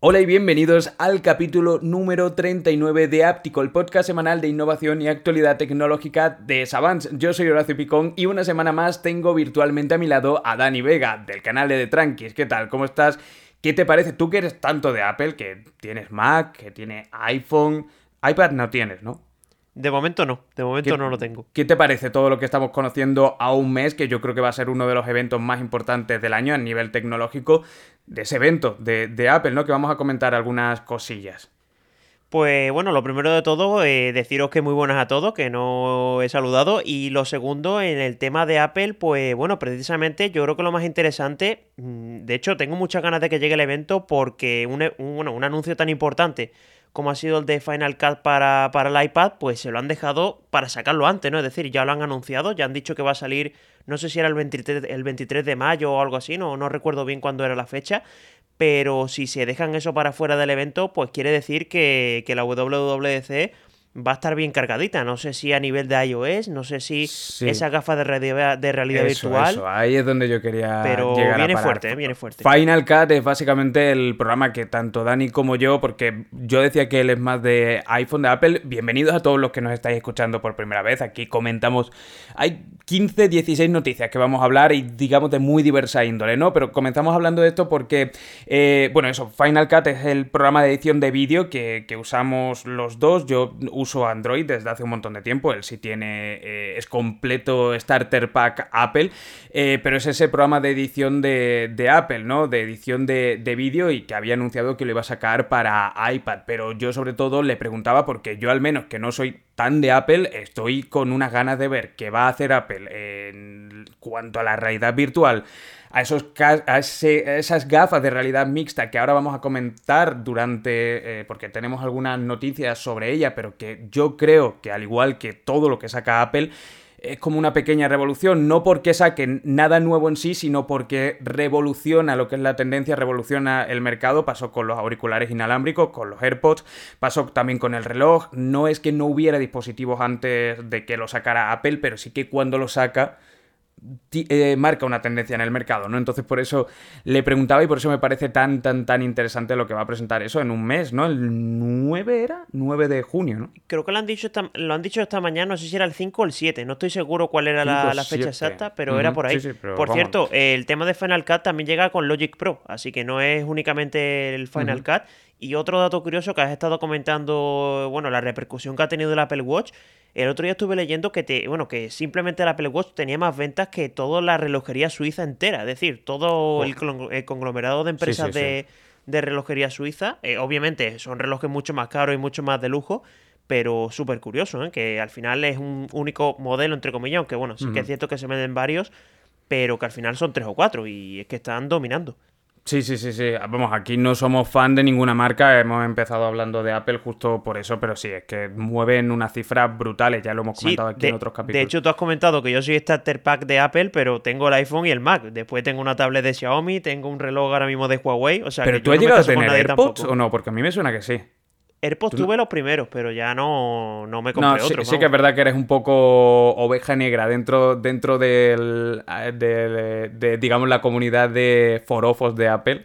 Hola y bienvenidos al capítulo número 39 de Áptico, el podcast semanal de innovación y actualidad tecnológica de Savants. Yo soy Horacio Picón y una semana más tengo virtualmente a mi lado a Dani Vega del canal de The Tranquis. ¿Qué tal? ¿Cómo estás? ¿Qué te parece? Tú que eres tanto de Apple, que tienes Mac, que tienes iPhone, iPad no tienes, ¿no? De momento no, de momento no lo tengo. ¿Qué te parece todo lo que estamos conociendo a un mes, que yo creo que va a ser uno de los eventos más importantes del año a nivel tecnológico, de ese evento de, Apple, ¿no? Que vamos a comentar algunas cosillas. Pues bueno, lo primero de todo, eh, deciros que muy buenas a todos, que no he saludado. Y lo segundo, en el tema de Apple, pues bueno, precisamente yo creo que lo más interesante, mm, de hecho tengo muchas ganas de que llegue el evento porque un, bueno, un anuncio tan importante como ha sido el de Final Cut para, para, el iPad, pues se lo han dejado para sacarlo antes, ¿no? Es decir, ya lo han anunciado, ya han dicho que va a salir, no sé si era el 23, el 23 de mayo o algo así, no, no recuerdo bien cuándo era la fecha, pero si se dejan eso para fuera del evento, pues quiere decir que, que la WWDC va a estar bien cargadita. No sé si a nivel de iOS, no sé si esa gafa de realidad, de realidad virtual. Eso, ahí es donde yo quería. Pero viene fuerte, viene fuerte. Final Cut es básicamente el programa que tanto Dani como yo, porque yo decía que él es más de iPhone, de Apple. Bienvenidos a todos los que nos estáis escuchando por primera vez. Aquí comentamos. Hay 15, 16 noticias que vamos a hablar y digamos de muy diversa índole, ¿no? Pero comenzamos hablando de esto porque, eh, bueno, eso, Final Cut es el programa de edición de vídeo que, que usamos los dos. Yo uso Android desde hace un montón de tiempo. Él sí tiene. Eh, es completo Starter Pack Apple. Eh, pero es ese programa de edición de, Apple, ¿no? De edición de, de vídeo y que había anunciado que lo iba a sacar para iPad. Pero yo, sobre todo, le preguntaba porque yo, al menos que no soy tan de Apple, estoy con unas ganas de ver qué va a hacer Apple en cuanto a la realidad virtual a, esos, esas gafas de realidad mixta que ahora vamos a comentar durante, eh, porque tenemos algunas noticias sobre ella, pero que yo creo que al igual que todo lo que saca Apple, es como una pequeña revolución, no porque saquen nada nuevo en sí, sino porque revoluciona lo que es la tendencia, revoluciona el mercado, pasó con los auriculares inalámbricos, con los AirPods, pasó también con el reloj, no es que no hubiera dispositivos antes de que lo sacara Apple, pero sí que cuando lo saca eh, marca una tendencia en el mercado, ¿no? Entonces por eso le preguntaba y por eso me parece tan, tan, tan interesante lo que va a presentar eso en un mes, ¿no? El 9 era, 9 de junio, ¿no? Creo que lo han dicho esta, lo han dicho esta mañana, no sé si era el 5 o el 7, no estoy seguro cuál era la, fecha exacta, pero era por ahí. por cierto, el tema de Final Cut también llega con Logic Pro, así que no es únicamente el Final Cut. Y otro dato curioso que has estado comentando, bueno, la repercusión que ha tenido el Apple Watch el otro día estuve leyendo que te, bueno, que simplemente el Apple Watch tenía más ventas que toda la relojería suiza entera. Es decir, todo el, conglomerado de empresas De, relojería suiza. Eh, obviamente son relojes mucho más caros y mucho más de lujo. Pero súper curioso, ¿eh? que al final es un único modelo, entre comillas, aunque bueno, sí que es cierto que se venden varios, pero que al final son tres o cuatro y es que están dominando. Sí, sí, sí, sí. Vamos, aquí no somos fan de ninguna marca. Hemos empezado hablando de Apple justo por eso, pero sí, es que mueven unas cifras brutales. Ya lo hemos comentado aquí en otros capítulos. De hecho, tú has comentado que yo soy starter pack de Apple, pero tengo el iPhone y el Mac. Después tengo una tablet de Xiaomi, tengo un reloj ahora mismo de Huawei. O sea, pero tú has llegado a tener AirPods o no, porque a mí me suena que sí. AirPods tuve los primeros, pero ya no, no me compré otro. Sí, que es verdad que eres un poco oveja negra dentro, dentro del, de, digamos, la comunidad de forofos de Apple.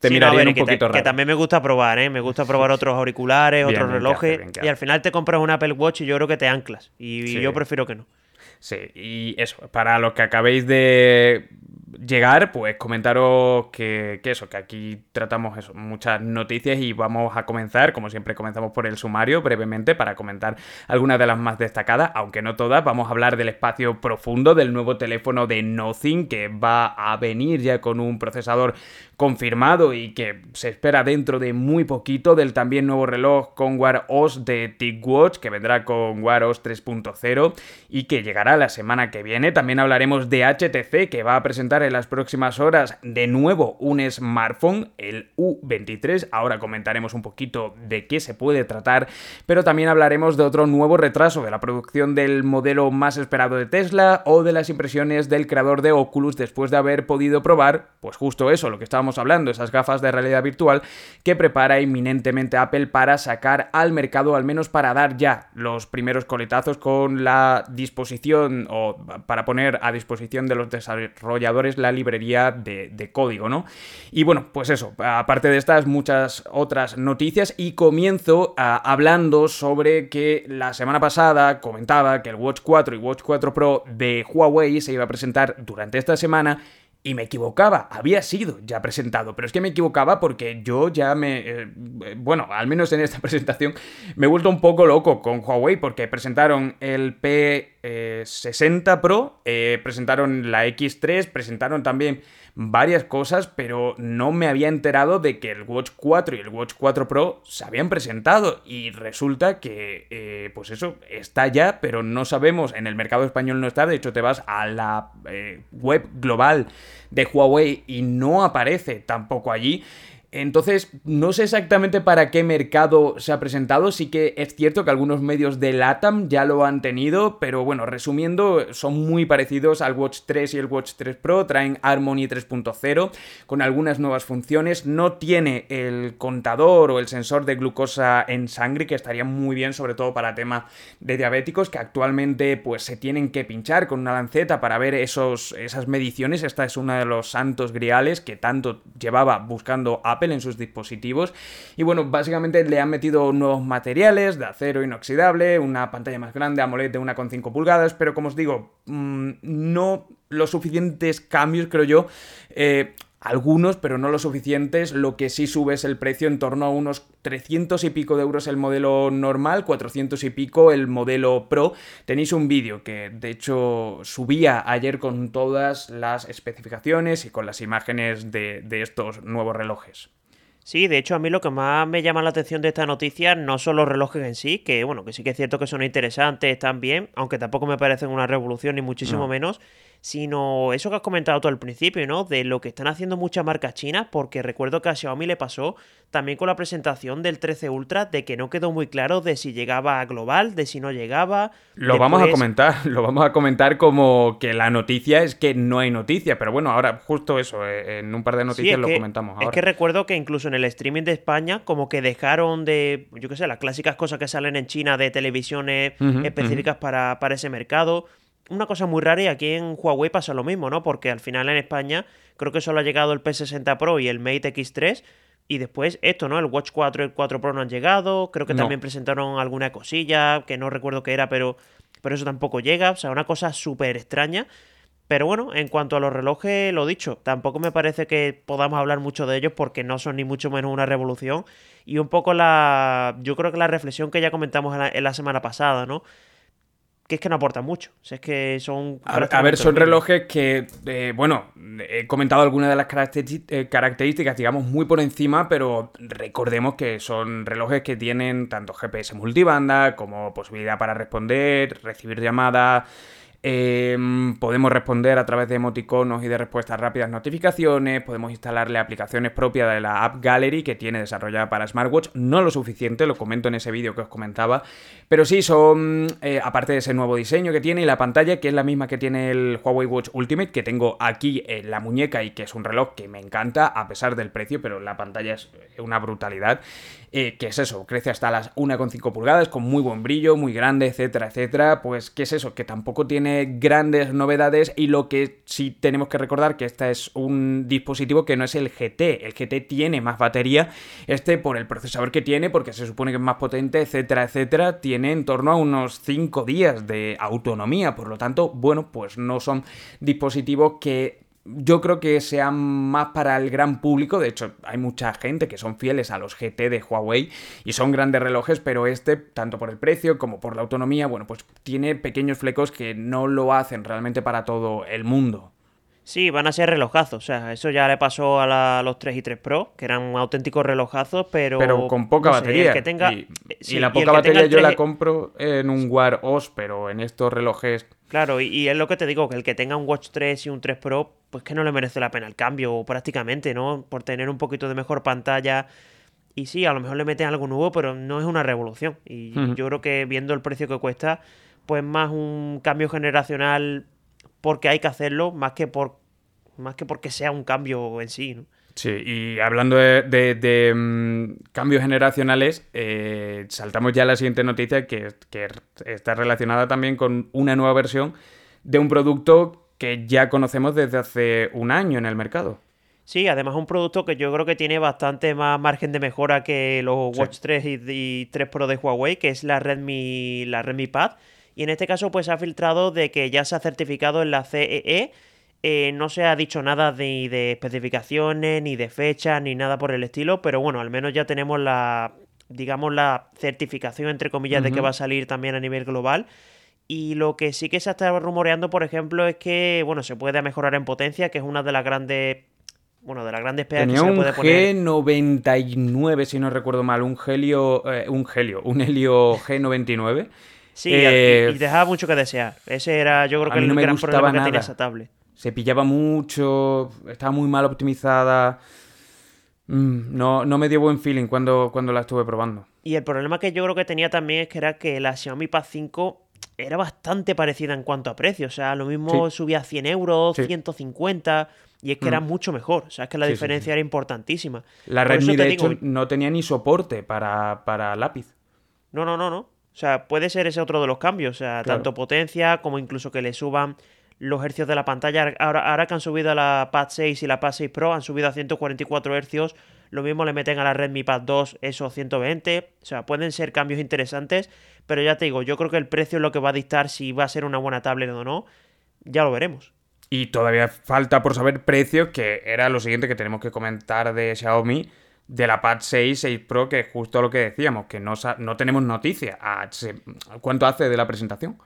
Te miraría un poquito raro. Que también me gusta probar, ¿eh? Me gusta probar otros auriculares, otros relojes. Y al final te compras un Apple Watch y yo creo que te anclas. Y yo prefiero que no. Sí, y eso, para los que acabéis de llegar, pues comentaros que, eso, que aquí tratamos muchas noticias y vamos a comenzar, como siempre comenzamos por el sumario brevemente para comentar algunas de las más destacadas, aunque no todas, vamos a hablar del espacio profundo del nuevo teléfono de Nothing que va a venir ya con un procesador confirmado y que se espera dentro de muy poquito del también nuevo reloj con Wear OS de TicWatch que vendrá con Wear OS 3.0 y que llegará la semana que viene. También hablaremos de HTC que va a presentar en las próximas horas de nuevo un smartphone, el U23. Ahora comentaremos un poquito de qué se puede tratar, pero también hablaremos de otro nuevo retraso de la producción del modelo más esperado de Tesla o de las impresiones del creador de Oculus después de haber podido probar, pues justo eso, lo que estábamos hablando, esas gafas de realidad virtual que prepara inminentemente Apple para sacar al mercado, al menos para dar ya los primeros coletazos con la disposición o para poner a disposición de los desarrolladores la librería de, código, ¿no? Y bueno, pues eso, aparte de estas, muchas otras noticias y comienzo ah, hablando sobre que la semana pasada comentaba que el Watch 4 y Watch 4 Pro de Huawei se iba a presentar durante esta semana y me equivocaba, había sido ya presentado, pero es que me equivocaba porque yo ya me... Eh, bueno, al menos en esta presentación me he vuelto un poco loco con Huawei porque presentaron el P60 Pro, eh, presentaron la X3, presentaron también varias cosas, pero no me había enterado de que el Watch 4 y el Watch 4 Pro se habían presentado y resulta que, eh, pues eso, está ya, pero no sabemos, en el mercado español no está, de hecho te vas a la eh, web global de Huawei y no aparece tampoco allí. Entonces, no sé exactamente para qué mercado se ha presentado, sí que es cierto que algunos medios de LATAM ya lo han tenido, pero bueno, resumiendo, son muy parecidos al Watch 3 y el Watch 3 Pro, traen Harmony 3.0 con algunas nuevas funciones, no tiene el contador o el sensor de glucosa en sangre, que estaría muy bien sobre todo para tema de diabéticos, que actualmente pues se tienen que pinchar con una lanceta para ver esos, esas mediciones, esta es uno de los santos griales que tanto llevaba buscando En sus dispositivos. Y bueno, básicamente le han metido nuevos materiales de acero inoxidable, una pantalla más grande, AMOLED de 1,5 pulgadas, pero como os digo, mm, no los suficientes cambios, creo yo. Eh, algunos, pero no lo suficientes. Lo que sí sube es el precio en torno a unos 300 y pico de euros el modelo normal, 400 y pico el modelo Pro. Tenéis un vídeo que de hecho subía ayer con todas las especificaciones y con las imágenes de, de estos nuevos relojes. Sí, de hecho a mí lo que más me llama la atención de esta noticia no son los relojes en sí, que bueno, que sí que es cierto que son interesantes, están bien, aunque tampoco me parecen una revolución ni muchísimo menos, sino eso que has comentado tú al principio, ¿no? De lo que están haciendo muchas marcas chinas, porque recuerdo que a Xiaomi le pasó también con la presentación del 13 Ultra, de que no quedó muy claro de si llegaba a global, de si no llegaba. Lo vamos a comentar, lo vamos a comentar como que la noticia es que no hay noticia, pero bueno, ahora justo eso, eh, en un par de noticias lo comentamos ahora. Es que recuerdo que incluso en el streaming de España, como que dejaron de, yo qué sé, las clásicas cosas que salen en China de televisiones específicas para, para ese mercado una cosa muy rara y aquí en Huawei pasa lo mismo, ¿no? Porque al final en España creo que solo ha llegado el P60 Pro y el Mate X3 y después esto, ¿no? El Watch 4 y el 4 Pro no han llegado, creo que también presentaron alguna cosilla que no recuerdo qué era, pero, pero eso tampoco llega, o sea, una cosa súper extraña. Pero bueno, en cuanto a los relojes, lo dicho, tampoco me parece que podamos hablar mucho de ellos porque no son ni mucho menos una revolución. Y un poco la. Yo creo que la reflexión que ya comentamos en la semana pasada, ¿no? Que es que no aportan mucho. es que son. A, ver, son relojes que, eh, bueno, he comentado algunas de las eh, características, digamos, muy por encima, pero recordemos que son relojes que tienen tanto GPS multibanda como posibilidad para responder, recibir llamadas Em, podemos responder a través de emoticonos y de respuestas rápidas notificaciones, podemos instalarle aplicaciones propias de la App Gallery que tiene desarrollada para smartwatch, no lo suficiente, lo comento en ese vídeo que os comentaba, pero sí son, eh, aparte de ese nuevo diseño que tiene y la pantalla, que es la misma que tiene el Huawei Watch Ultimate, que tengo aquí en la muñeca y que es un reloj que me encanta a pesar del precio, pero la pantalla es una brutalidad. Eh, que es eso, crece hasta las 1,5 pulgadas, con muy buen brillo, muy grande, etcétera, etcétera. Pues, ¿qué es eso? Que tampoco tiene grandes novedades y lo que sí tenemos que recordar que este es un dispositivo que no es el GT. El GT tiene más batería, este por el procesador que tiene, porque se supone que es más potente, etcétera, etcétera, tiene en torno a unos 5 días de autonomía. Por lo tanto, bueno, pues no son dispositivos que yo creo que sean más para el gran público. De hecho, hay mucha gente que son fieles a los GT de Huawei y son grandes relojes, pero este, tanto por el precio como por la autonomía, bueno, pues tiene pequeños flecos que no lo hacen realmente para todo el mundo. Sí, van a ser relojazos. O sea, eso ya le pasó a, los 3 y 3 Pro, que eran auténticos relojazos, pero. Pero con poca batería. que tenga, y, la poca batería yo la compro en un Wear OS, pero en estos relojes. Claro, y, es lo que te digo, que el que tenga un Watch 3 y un 3 Pro, pues que no le merece la pena el cambio, prácticamente, ¿no? Por tener un poquito de mejor pantalla. Y sí, a lo mejor le meten algo nuevo, pero no es una revolución. Y yo creo que viendo el precio que cuesta, pues más un cambio generacional porque hay que hacerlo más que por más que porque sea un cambio en sí, ¿no? Sí, y hablando de, mm, cambios generacionales, eh, saltamos ya a la siguiente noticia que, que está relacionada también con una nueva versión de un producto que ya conocemos desde hace un año en el mercado. Sí, además un producto que yo creo que tiene bastante más margen de mejora que los Watch 3 y, 3 Pro de Huawei, que es la Redmi, la Redmi Pad. Y en este caso, pues ha filtrado de que ya se ha certificado en la CEE. Eh, no se ha dicho nada ni de, especificaciones, ni de fechas, ni nada por el estilo, pero bueno, al menos ya tenemos la, digamos, la certificación, entre comillas, de que va a salir también a nivel global. Y lo que sí que se está rumoreando, por ejemplo, es que, bueno, se puede mejorar en potencia, que es una de las grandes bueno, de las grandes pegas que se puede poner. G99, si no recuerdo mal, un helio, eh, un helio, un helio G99. Sí, eh, y dejaba mucho que desear. Ese era, yo creo que el gran problema que tenía esa tablet. Se pillaba mucho, estaba muy mal optimizada. Mm, no, no me dio buen feeling cuando, cuando la estuve probando. Y el problema que yo creo que tenía también es que era que la Xiaomi Pad 5 era bastante parecida en cuanto a precio. O sea, lo mismo subía 100 euros, 150. Y es que era mm. mucho mejor. O sea, es que la diferencia era importantísima. La Redmi, de hecho, no tenía ni soporte para, para, lápiz. No, no, no, no. O sea, puede ser ese otro de los cambios. O sea, tanto potencia como incluso que le suban los hercios de la pantalla. Ahora, ahora que han subido a la Pad 6 y la Pad 6 Pro, han subido a 144 hercios. Lo mismo le meten a la Redmi Pad 2 esos 120. O sea, pueden ser cambios interesantes. Pero ya te digo, yo creo que el precio es lo que va a dictar si va a ser una buena tablet o no. Ya lo veremos. Y todavía falta por saber precios, que era lo siguiente que tenemos que comentar de Xiaomi, de la Pad 6, 6 Pro, que es justo lo que decíamos, que no, no tenemos noticia. Ah, ¿Cuánto hace de la presentación?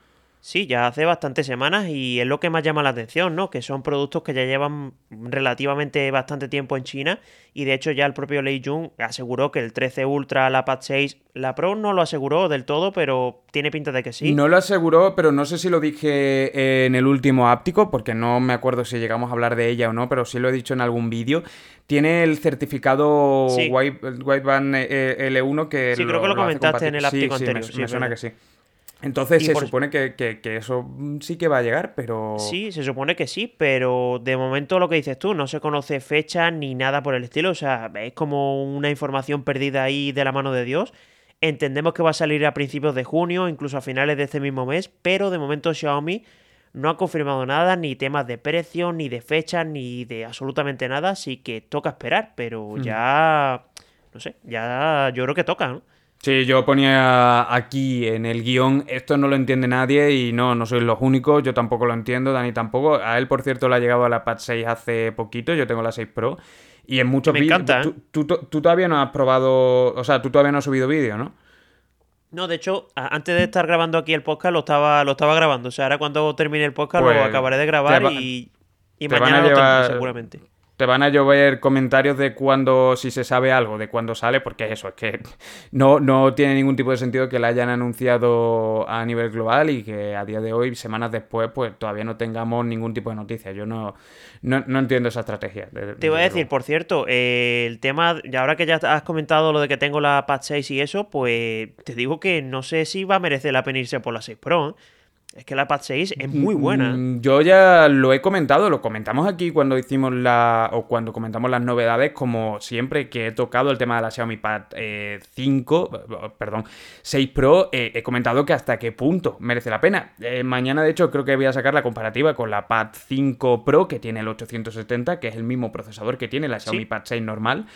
Sí, ya hace bastantes semanas y es lo que más llama la atención, ¿no? Que son productos que ya llevan relativamente bastante tiempo en China y de hecho ya el propio Lei Jun aseguró que el 13 Ultra, la Pad 6, la Pro no lo aseguró del todo, pero tiene pinta de que sí. No lo aseguró, pero no sé si lo dije en el último áptico, porque no me acuerdo si llegamos a hablar de ella o no, pero sí lo he dicho en algún vídeo. Tiene el certificado Wideband eh, L1 que... Sí, creo que lo, comentaste en el áptico anterior. Me, me suena que sí. Entonces se supone que, eso sí que va a llegar, pero... Sí, se supone que sí, pero de momento lo que dices tú, no se conoce fecha ni nada por el estilo, o sea, es como una información perdida ahí de la mano de Dios. Entendemos que va a salir a principios de junio, incluso a finales de este mismo mes, pero de momento Xiaomi no ha confirmado nada, ni temas de precio, ni de fecha, ni de absolutamente nada, así que toca esperar, pero ya... No sé, ya yo creo que toca, ¿no? Sí, yo ponía aquí en el guion, esto no lo entiende nadie y no, no sois los únicos, yo tampoco lo entiendo, Dani tampoco. A él, por cierto, le ha llegado a la Pad 6 hace poquito, yo tengo la 6 Pro. Y en muchos vídeos... ¿eh? Tú, tú, todavía no has probado, o sea, tú todavía no has subido vídeo, ¿no? No, de hecho, antes de estar grabando aquí el podcast lo estaba, lo estaba grabando. O sea, ahora cuando termine el podcast lo pues acabaré de grabar y, y mañana lo tendré seguramente te van a llover comentarios de cuando, si se sabe algo, de cuándo sale, porque eso, es que no, no tiene ningún tipo de sentido que la hayan anunciado a nivel global y que a día de hoy, semanas después, pues todavía no tengamos ningún tipo de noticia. Yo no, no, entiendo esa estrategia. te iba a decir, por cierto, eh, el tema, y ahora que ya has comentado lo de que tengo la Pad 6 y eso, pues te digo que no sé si va a merecer la pena irse por la 6 Pro. ¿eh? Es que la Pad 6 es muy buena. Mm, yo ya lo he comentado, lo comentamos aquí cuando hicimos la. o cuando comentamos las novedades, como siempre que he tocado el tema de la Xiaomi Pad 5, eh, perdón, 6 Pro, eh, he comentado que hasta qué punto merece la pena. Eh, mañana, de hecho, creo que voy a sacar la comparativa con la Pad 5 Pro, que tiene el 870, que es el mismo procesador que tiene la Xiaomi Pad 6 normal.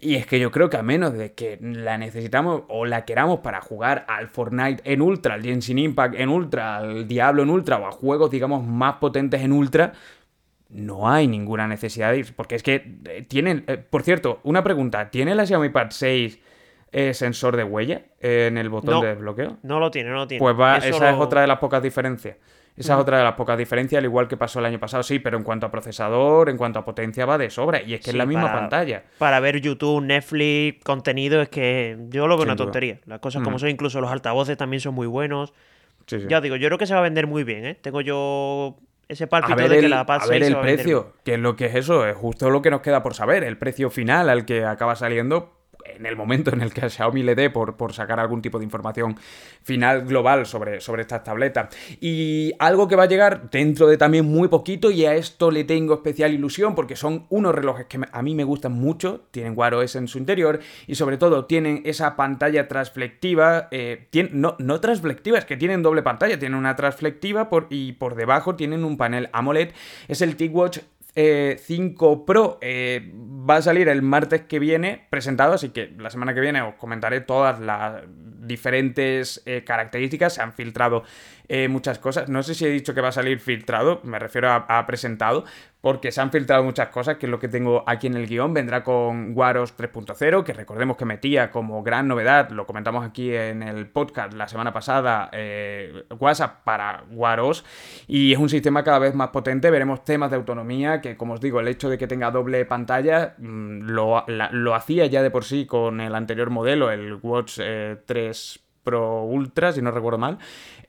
Y es que yo creo que a menos de que la necesitamos o la queramos para jugar al Fortnite en Ultra, al Genshin Impact en Ultra, al Diablo en Ultra o a juegos, digamos, más potentes en Ultra, no hay ninguna necesidad de ir. Porque es que eh, tienen. Eh, por cierto, una pregunta: ¿tiene la Xiaomi Pad 6 eh, sensor de huella en el botón de desbloqueo? No lo tiene, no lo tiene. Pues va, esa es otra de las pocas diferencias. Esa es otra de las pocas diferencias, al igual que pasó el año pasado, sí, pero en cuanto a procesador, en cuanto a potencia va de sobra. Y es que es la misma pantalla. Para ver YouTube, Netflix, contenido, es que yo lo veo una tontería. Las cosas como son, incluso los altavoces también son muy buenos. Ya digo, yo creo que se va a vender muy bien, ¿eh? Tengo yo ese palpito de que la Pad A ver el precio, que es lo que es eso, es justo lo que nos queda por saber. El precio final al que acaba saliendo en el momento en el que a Xiaomi le dé por, por sacar algún tipo de información final global sobre, sobre estas tabletas. Y algo que va a llegar dentro de también muy poquito, y a esto le tengo especial ilusión porque son unos relojes que a mí me gustan mucho, tienen Wear OS en su interior y sobre todo tienen esa pantalla transflectiva, eh, no, no transflectiva, es que tienen doble pantalla, tienen una transflectiva y por debajo tienen un panel AMOLED, es el TicWatch 5 eh, Pro eh, va a salir el martes que viene presentado, así que la semana que viene os comentaré todas las diferentes características. Se han filtrado muchas cosas. No sé si he dicho que va a salir filtrado, me refiero a presentado, porque se han filtrado muchas cosas, que es lo que tengo aquí en el guion. Vendrá con Waros 3.0, que recordemos que metía como gran novedad, lo comentamos aquí en el podcast la semana pasada, eh, WhatsApp para Waros, y es un sistema cada vez más potente. Veremos temas de autonomía, que como os digo, el hecho de que tenga doble pantalla mm, lo, hacía ya de por sí con el anterior modelo, el Watch 3 eh, Pro Ultra, si no recuerdo mal.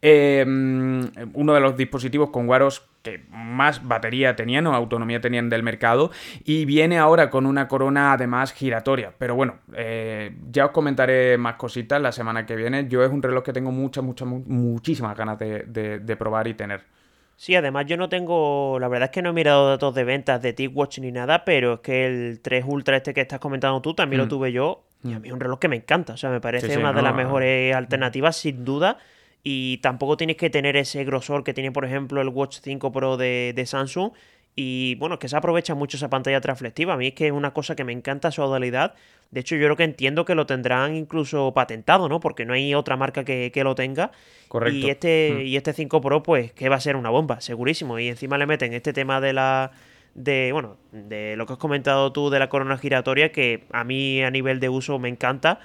Eh, mm, uno de los dispositivos con Waros que más batería tenían o autonomía tenían del mercado y viene ahora con una corona además giratoria. Pero bueno, eh, ya os comentaré más cositas la semana que viene. Yo es un reloj que tengo muchas, muchas, muchísimas ganas de, probar y tener. Sí, además yo no tengo, la verdad es que no he mirado datos de ventas de TicWatch ni nada, pero es que el 3 Ultra este que estás comentando tú también lo mm. tuve yo y a mm. mí es un reloj que me encanta, o sea, me parece una de las mejores alternativas sin duda y tampoco tienes que tener ese grosor que tiene, por ejemplo, el Watch 5 Pro de, Samsung. Y bueno, que se aprovecha mucho esa pantalla transflectiva. A mí es que es una cosa que me encanta su modalidad. De hecho, yo creo que entiendo que lo tendrán incluso patentado, ¿no? Porque no hay otra marca que, lo tenga. Correcto. Y este, mm. y este 5 Pro, pues, que va a ser una bomba, segurísimo. Y encima le meten este tema de la. de. bueno, de lo que has comentado tú de la corona giratoria, que a mí a nivel de uso me encanta.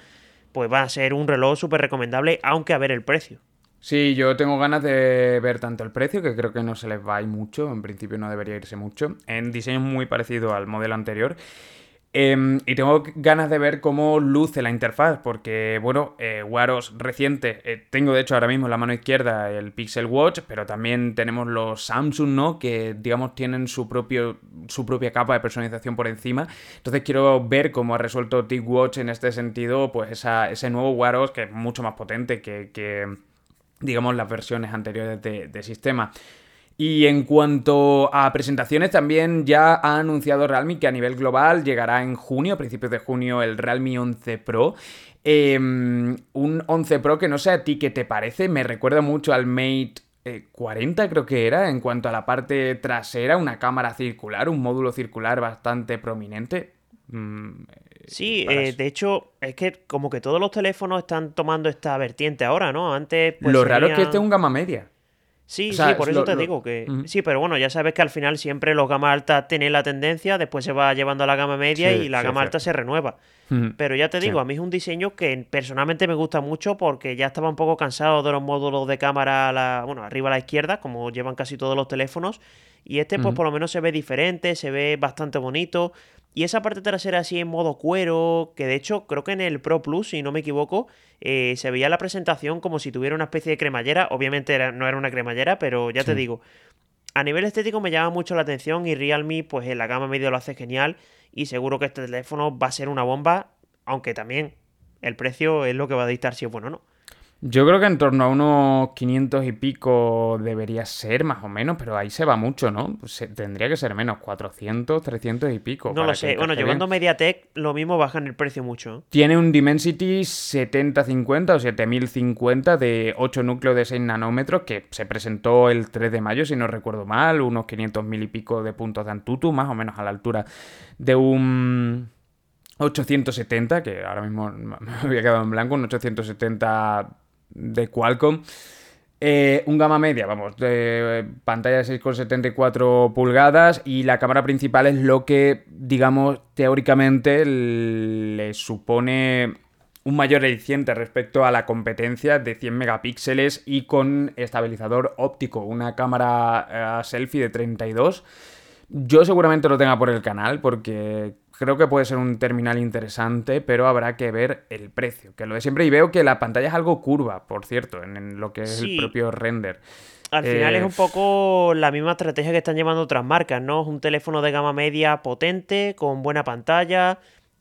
Pues va a ser un reloj súper recomendable, aunque a ver el precio. Sí, yo tengo ganas de ver tanto el precio, que creo que no se les va a ir mucho, en principio no debería irse mucho, en diseño muy parecido al modelo anterior. Em, y tengo ganas de ver cómo luce la interfaz, porque, bueno, eh, Waros reciente, eh, tengo de hecho ahora mismo en la mano izquierda el Pixel Watch, pero también tenemos los Samsung, ¿no? Que, digamos, tienen su, propio, su propia capa de personalización por encima. Entonces quiero ver cómo ha resuelto TicWatch en este sentido, pues ese nuevo Waros que es mucho más potente que digamos, las versiones anteriores de, sistema. Y en cuanto a presentaciones, también ya ha anunciado Realme que a nivel global llegará en junio, a principios de junio, el Realme 11 Pro. Em, un 11 Pro que no sé a ti qué te parece, me recuerda mucho al Mate 40 eh, creo que era, en cuanto a la parte trasera, una cámara circular, un módulo circular bastante prominente. Sí, eh, de hecho, es que como que todos los teléfonos están tomando esta vertiente ahora, ¿no? Antes. Pues, lo raro es que este es un gama media. Sí, sí, por eso te digo que. Sí, pero bueno, ya sabes que al final siempre los gama alta tienen la tendencia, después se va llevando a la gama media y la gama alta se renueva. Pero ya te digo, a mí es un diseño que personalmente me gusta mucho porque ya estaba un poco cansado de los módulos de cámara, la, bueno, arriba a la izquierda, como llevan casi todos los teléfonos. Y este, pues por lo menos se ve diferente, se ve bastante bonito. Y esa parte trasera así en modo cuero, que de hecho creo que en el Pro Plus, si no me equivoco, eh, se veía la presentación como si tuviera una especie de cremallera. Obviamente no era una cremallera, pero ya te digo, a nivel estético me llama mucho la atención y Realme pues en la gama medio lo hace genial y seguro que este teléfono va a ser una bomba, aunque también el precio es lo que va a dictar si es bueno o no. Yo creo que en torno a unos 500 y pico debería ser, más o menos, pero ahí se va mucho, ¿no? tendría que ser menos, 400, 300 y pico. No lo sé. Bueno, llevando MediaTek, lo mismo bajan el precio mucho. Tiene un Dimensity 7050 o 7050 de 8 núcleos de 6 nanómetros que se presentó el 3 de mayo, si no recuerdo mal, unos 500 mil y pico de puntos de Antutu, más o menos a la altura de un 870, que ahora mismo me había quedado en blanco, un 870 de Qualcomm. Eh, un gama media, vamos, de pantalla de 6,74 pulgadas y la cámara principal es lo que, digamos, teóricamente le supone un mayor eficiente respecto a la competencia de 100 megapíxeles y con estabilizador óptico, una cámara eh, selfie de 32. Yo seguramente lo tenga por el canal porque Creo que puede ser un terminal interesante, pero habrá que ver el precio, que lo de siempre. Y veo que la pantalla es algo curva, por cierto, en, lo que es el propio render. Al final es un eh, poco la misma estrategia que están llevando otras marcas, ¿no? Es un teléfono de gama media potente, con buena pantalla,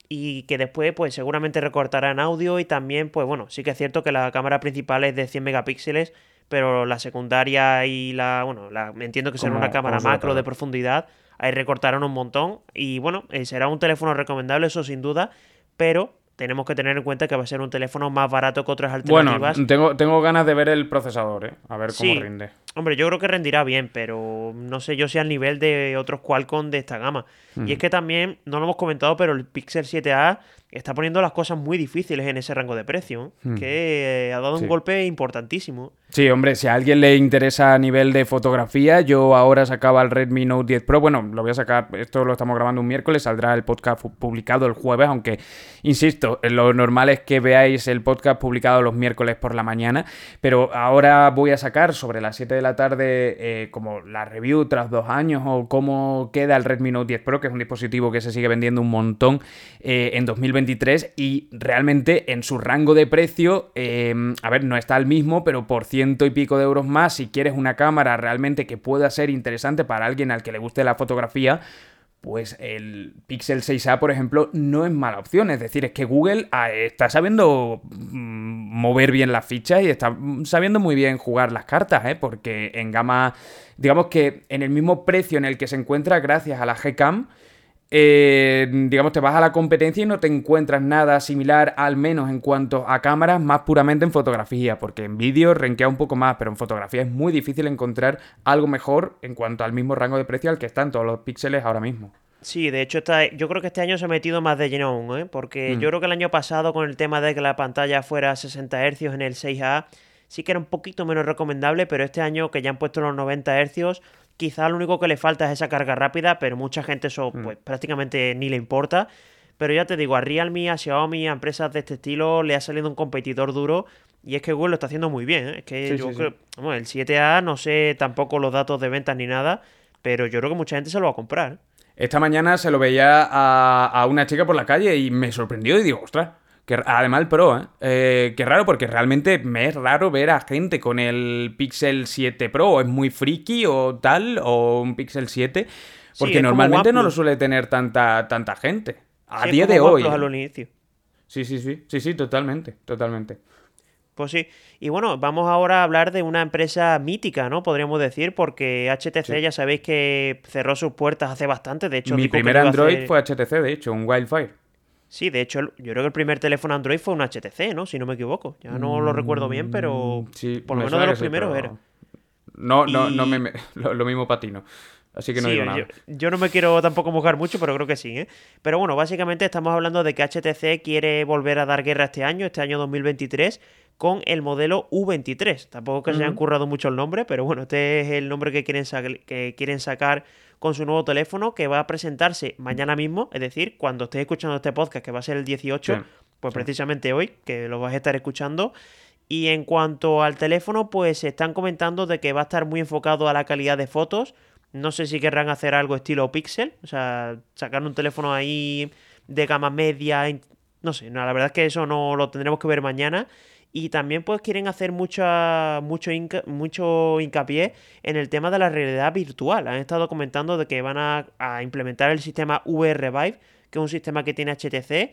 y que después pues seguramente recortarán audio y también pues bueno, sí que es cierto que la cámara principal es de 100 megapíxeles, pero la secundaria y la, bueno, la, entiendo que será una cámara macro de profundidad, ahí recortarán un montón y bueno, eh, será un teléfono recomendable, eso sin duda, pero tenemos que tener en cuenta que va a ser un teléfono más barato que otras alternativas. Bueno, tengo, tengo ganas de ver el procesador, ¿eh? a ver cómo rinde. Hombre, yo creo que rendirá bien, pero no sé yo si al nivel de otros Qualcomm de esta gama. Y es que también, no lo hemos comentado, pero el Pixel 7a está poniendo las cosas muy difíciles en ese rango de precio, que ha dado un golpe importantísimo. Sí, hombre, si a alguien le interesa a nivel de fotografía, yo ahora sacaba el Redmi Note 10 Pro. Bueno, lo voy a sacar, esto lo estamos grabando un miércoles, saldrá el podcast publicado el jueves, aunque, insisto, lo normal es que veáis el podcast publicado los miércoles por la mañana, pero ahora voy a sacar sobre las 7 de la tarde eh, como la review tras dos años o cómo queda el Redmi Note 10 Pro, que es un dispositivo que se sigue vendiendo un montón eh, en 2023 y realmente en su rango de precio, eh, a ver, no está al mismo, pero por ciento y pico de euros más, si quieres una cámara realmente que pueda ser interesante para alguien al que le guste la fotografía, pues el Pixel 6a, por ejemplo, no es mala opción. Es decir, es que Google ah, está sabiendo mm, mover bien las fichas y está sabiendo muy bien jugar las cartas, ¿eh? porque en gama, digamos que en el mismo precio en el que se encuentra gracias a la Gcam, eh, digamos, te vas a la competencia y no te encuentras nada similar, al menos en cuanto a cámaras, más puramente en fotografía, porque en vídeo renquea un poco más, pero en fotografía es muy difícil encontrar algo mejor en cuanto al mismo rango de precio al que están todos los píxeles ahora mismo. Sí, de hecho, está, yo creo que este año se ha metido más de lleno aún, ¿eh? porque mm. yo creo que el año pasado, con el tema de que la pantalla fuera a 60 Hz en el 6A, sí que era un poquito menos recomendable, pero este año que ya han puesto los 90 Hz, Quizá lo único que le falta es esa carga rápida, pero mucha gente eso mm. pues prácticamente ni le importa. Pero ya te digo, a Realme, a Xiaomi, a empresas de este estilo le ha salido un competidor duro y es que Google lo está haciendo muy bien. ¿eh? Es que yo creo, el 7A no sé tampoco los datos de ventas ni nada, pero yo creo que mucha gente se lo va a comprar. Esta mañana se lo veía a, a una chica por la calle y me sorprendió y digo, ostras, además el Pro, ¿eh? ¿eh? Qué raro, porque realmente me es raro ver a gente con el Pixel 7 Pro, o es muy friki o tal, o un Pixel 7, porque normalmente no lo suele tener tanta, tanta gente. A día de hoy. ¿eh? Sí, sí, sí, sí, sí, totalmente, totalmente. Pues sí. Y bueno, vamos ahora a hablar de una empresa mítica, ¿no? Podríamos decir, porque HTC ya sabéis que cerró sus puertas hace bastante. De hecho, mi primer Android fue HTC, de hecho, un Wildfire. Sí, de hecho, yo creo que el primer teléfono Android fue un HTC, ¿no? Si no me equivoco. Ya no lo recuerdo bien, pero mm, sí, por lo menos de los primeros era. No, no, no me, lo, mismo patino. Así que no digo nada. Yo, no me quiero tampoco mojar mucho, pero creo que sí, ¿eh? Pero bueno, básicamente estamos hablando de que HTC quiere volver a dar guerra este año, este año 2023, con el modelo U23. Tampoco que se hayan currado mucho el nombre, pero bueno, este es el nombre que quieren, que quieren sacar con su nuevo teléfono que va a presentarse mañana mismo, es decir, cuando estés escuchando este podcast, que va a ser el 18, pues precisamente hoy, que lo vas a estar escuchando. Y en cuanto al teléfono, pues se están comentando de que va a estar muy enfocado a la calidad de fotos. No sé si querrán hacer algo estilo Pixel, o sea, sacar un teléfono ahí de gama media. No sé, no, la verdad es que eso no lo tendremos que ver mañana. Y también pues quieren hacer mucha, mucho, mucho hincapié en el tema de la realidad virtual. Han estado comentando de que van a, a implementar el sistema VR Vive, que es un sistema que tiene HTC,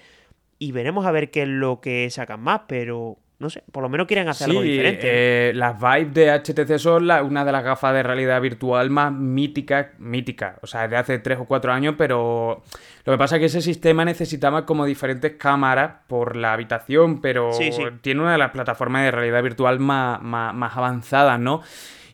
y veremos a ver qué es lo que sacan más, pero no sé, por lo menos quieren hacer algo diferente. Eh, las Vive de HTC son una de las gafas de realidad virtual más míticas, mítica, o sea, de hace 3 o 4 años, pero lo que pasa es que ese sistema necesitaba como diferentes cámaras por la habitación, pero tiene una de las plataformas de realidad virtual más, más, más avanzadas, ¿no?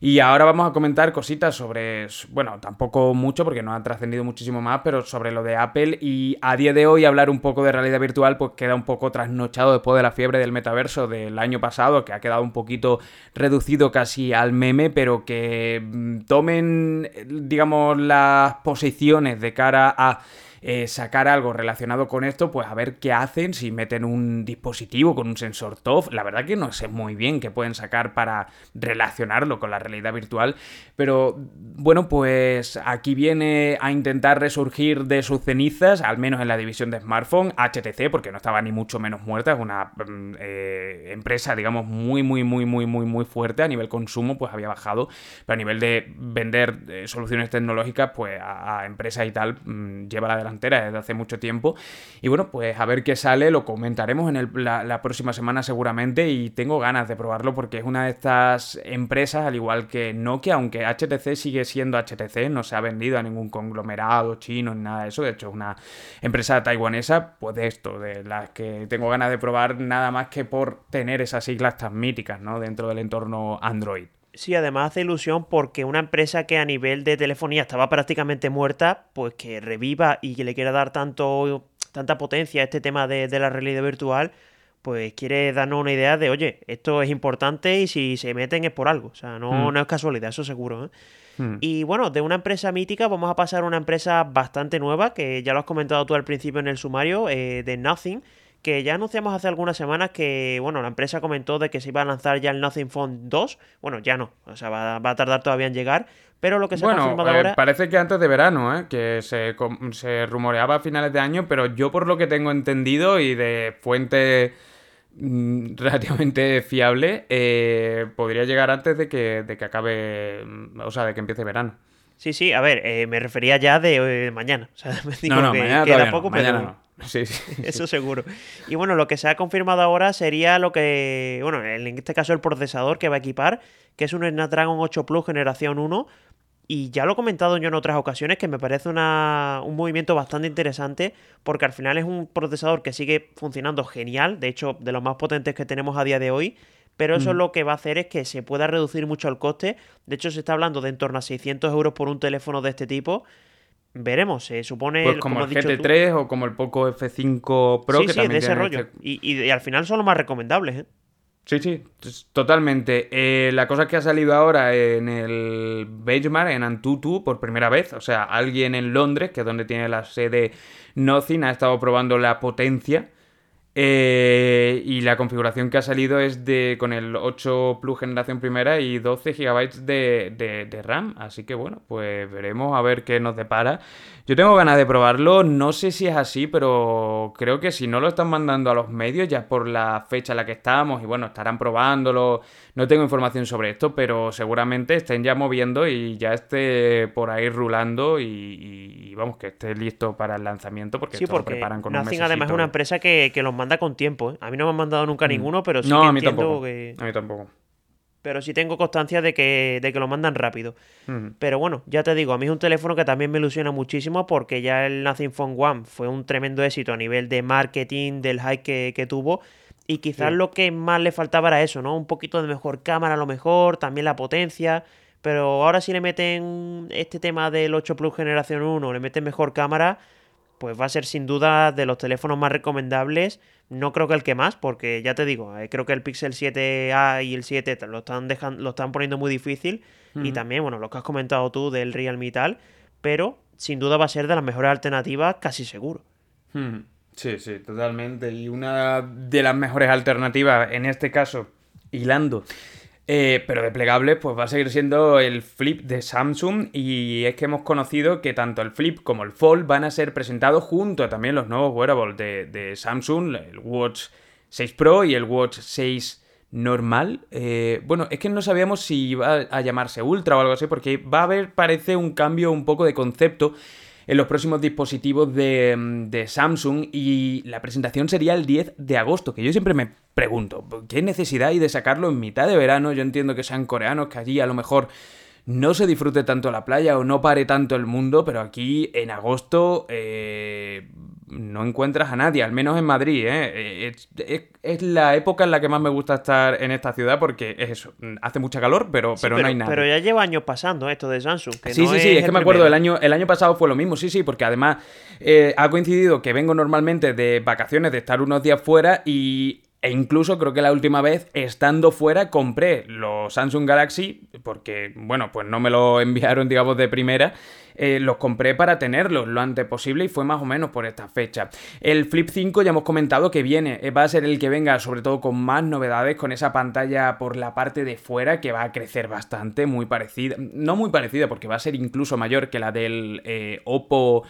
Y ahora vamos a comentar cositas sobre, bueno, tampoco mucho porque no ha trascendido muchísimo más, pero sobre lo de Apple y a día de hoy hablar un poco de realidad virtual pues queda un poco trasnochado después de la fiebre del metaverso del año pasado, que ha quedado un poquito reducido casi al meme, pero que mm, tomen, digamos, las posiciones de cara a eh, sacar algo relacionado con esto, pues a ver qué hacen, si meten un dispositivo con un sensor TOF. La verdad que no sé muy bien qué pueden sacar para relacionarlo con la realidad virtual, pero bueno, pues aquí viene a intentar resurgir de sus cenizas, al menos en la división de smartphone, HTC, porque no estaba ni mucho menos muerta, es una mm, eh, empresa, digamos, muy, muy, muy, muy, muy, muy fuerte a nivel consumo, pues había bajado, pero a nivel de vender eh, soluciones tecnológicas, pues a, empresas y tal, mm, lleva la desde hace mucho tiempo. Y bueno, pues a ver qué sale, lo comentaremos en la, próxima semana seguramente y tengo ganas de probarlo porque es una de estas empresas, al igual que Nokia, aunque HTC sigue siendo HTC, no se ha vendido a ningún conglomerado chino ni nada de eso, de hecho es una empresa taiwanesa, pues de esto, de las que tengo ganas de probar nada más que por tener esas siglas tan míticas, ¿no? Dentro del entorno Android. Sí, además hace ilusión porque una empresa que a nivel de telefonía estaba prácticamente muerta, pues que reviva y que le quiera dar tanto, tanta potencia a este tema de, la realidad virtual, pues quiere darnos una idea de, oye, esto es importante y si se meten es por algo. O sea, no, no es casualidad, eso seguro. ¿eh? Hmm. Y bueno, de una empresa mítica vamos a pasar a una empresa bastante nueva, que ya lo has comentado tú al principio en el sumario, eh, de Nothing que ya anunciamos hace algunas semanas que, bueno, la empresa comentó de que se iba a lanzar ya el Nothing Phone 2. Bueno, ya no, o sea, va, a tardar todavía en llegar. Pero lo que se ha confirmado eh, ahora... parece que antes de verano, ¿eh? que se, se, rumoreaba a finales de año, pero yo por lo que tengo entendido y de fuente mm, relativamente fiable, eh, podría llegar antes de que, de que acabe, mm, o sea, de que empiece verano. Sí, sí, a ver, eh, me refería ya de mañana. O sea, me digo no, no, que mañana queda poco, mañana no. Sí, Eso seguro. Y bueno, lo que se ha confirmado ahora sería lo que, bueno, en este caso el procesador que va a equipar, que es un Snapdragon 8 Plus generación 1. Y ya lo he comentado yo en otras ocasiones que me parece una, un movimiento bastante interesante porque al final es un procesador que sigue funcionando genial, de hecho de los más potentes que tenemos a día de hoy, pero eso mm. lo que va a hacer es que se pueda reducir mucho el coste. De hecho se está hablando de en torno a 600 euros por un teléfono de este tipo Veremos, se supone. Pues como, el GT3 o como el Poco F5 Pro. Sí, que sí, de ese rollo. Este y, al final son los más recomendables, ¿eh? Sí, sí, totalmente. Eh, la cosa que ha salido ahora en el benchmark, en Antutu, por primera vez, o sea, alguien en Londres, que es donde tiene la sede Nothing, ha estado probando la potencia eh, y la configuración que ha salido es de con el 8 Plus generación primera y 12 GB de, de, RAM. Así que bueno, pues veremos a ver qué nos depara. Yo tengo ganas de probarlo, no sé si es así, pero creo que si no lo están mandando a los medios ya por la fecha en la que estamos y bueno, estarán probándolo. No tengo información sobre esto, pero seguramente estén ya moviendo y ya esté por ahí rulando y, vamos, que esté listo para el lanzamiento porque, esto lo preparan con Nothing además es una empresa que, los manda con tiempo. ¿eh? A mí no me han mandado nunca mm. ninguno, pero sí no, que a mí tampoco. A mí tampoco pero sí tengo constancia de que, de que lo mandan rápido. Pero bueno, ya te digo, a mí es un teléfono que también me ilusiona muchísimo porque ya el Nothing Phone One fue un tremendo éxito a nivel de marketing, del hype que, tuvo. Y quizás lo que más le faltaba era eso, ¿no? Un poquito de mejor cámara a lo mejor, también la potencia. Pero ahora si le meten este tema del 8 Plus Generación 1, le meten mejor cámara, pues va a ser sin duda de los teléfonos más recomendables. No creo que el que más, porque ya te digo, eh, creo que el Pixel 7A y el 7 lo están, dejando, lo están poniendo muy difícil. Y también, bueno, lo que has comentado tú del Realme y tal. Pero sin duda va a ser de las mejores alternativas, casi seguro. Sí, sí, totalmente. Y una de las mejores alternativas, en este caso, hilando eh, pero de plegable, pues va a seguir siendo el Flip de Samsung. Y es que hemos conocido que tanto el Flip como el Fold van a ser presentados junto a también los nuevos wearables de, Samsung, el Watch 6 Pro y el Watch 6 normal. Eh, bueno, es que no sabíamos si iba a llamarse Ultra o algo así, porque va a haber, parece, un cambio un poco de concepto en los próximos dispositivos de, de, Samsung y la presentación sería el 10 de agosto, que yo siempre me pregunto, ¿qué necesidad hay de sacarlo en mitad de verano? Yo entiendo que sean coreanos, que allí a lo mejor no se disfrute tanto la playa o no pare tanto el mundo, pero aquí en agosto eh, no encuentras a nadie, al menos en Madrid. ¿eh? Es, la época en la que más me gusta estar en esta ciudad porque es eso, hace mucha calor, pero, pero, no hay nada. Pero ya lleva años pasando esto de Samsung. sí, sí, sí, es, que me acuerdo, el año, el año pasado fue lo mismo, sí, sí, porque además eh, ha coincidido que vengo normalmente de vacaciones, de estar unos días fuera y e incluso creo que la última vez, estando fuera, compré los Samsung Galaxy, porque, bueno, pues no me lo enviaron, digamos, de primera. Eh, los compré para tenerlos lo antes posible y fue más o menos por esta fecha. El Flip 5 ya hemos comentado que viene, eh, va a ser el que venga sobre todo con más novedades, con esa pantalla por la parte de fuera que va a crecer bastante, muy parecida, no muy parecida porque va a ser incluso mayor que la del eh, Oppo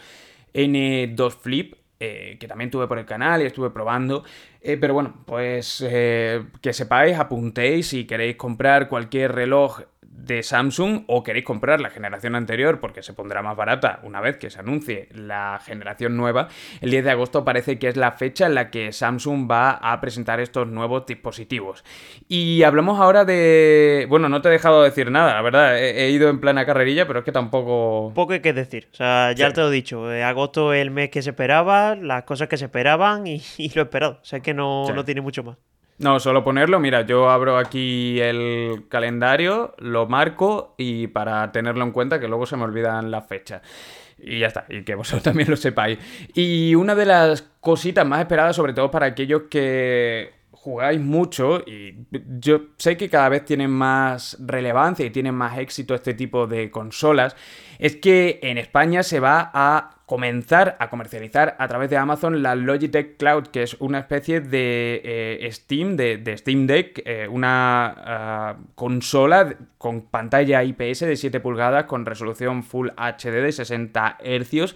N2 Flip, que también tuve por el canal y estuve probando. Eh, pero bueno, pues eh, que sepáis, apuntéis si queréis comprar cualquier reloj de Samsung o queréis comprar la generación anterior porque se pondrá más barata una vez que se anuncie la generación nueva, el 10 de agosto parece que es la fecha en la que Samsung va a presentar estos nuevos dispositivos. Y hablamos ahora de... Bueno, no te he dejado decir nada, la verdad, he, ido en plana carrerilla, pero es que tampoco... Poco hay que decir, o sea, ya te lo he dicho, eh, agosto es el mes que se esperaba, las cosas que se esperaban y, lo esperado, o sea que no, no tiene mucho más. No, solo ponerlo, mira, yo abro aquí el calendario, lo marco y para tenerlo en cuenta que luego se me olvidan las fechas. Y ya está, y que vosotros también lo sepáis. Y una de las cositas más esperadas, sobre todo para aquellos que jugáis mucho y yo sé que cada vez tienen más relevancia y tienen más éxito este tipo de consolas, es que en España se va a comenzar a comercializar a través de Amazon la Logitech Cloud, que es una especie de eh, Steam, de, Steam Deck, eh, una ah, consola con pantalla IPS de 7 pulgadas con resolución Full HD de 60 Hz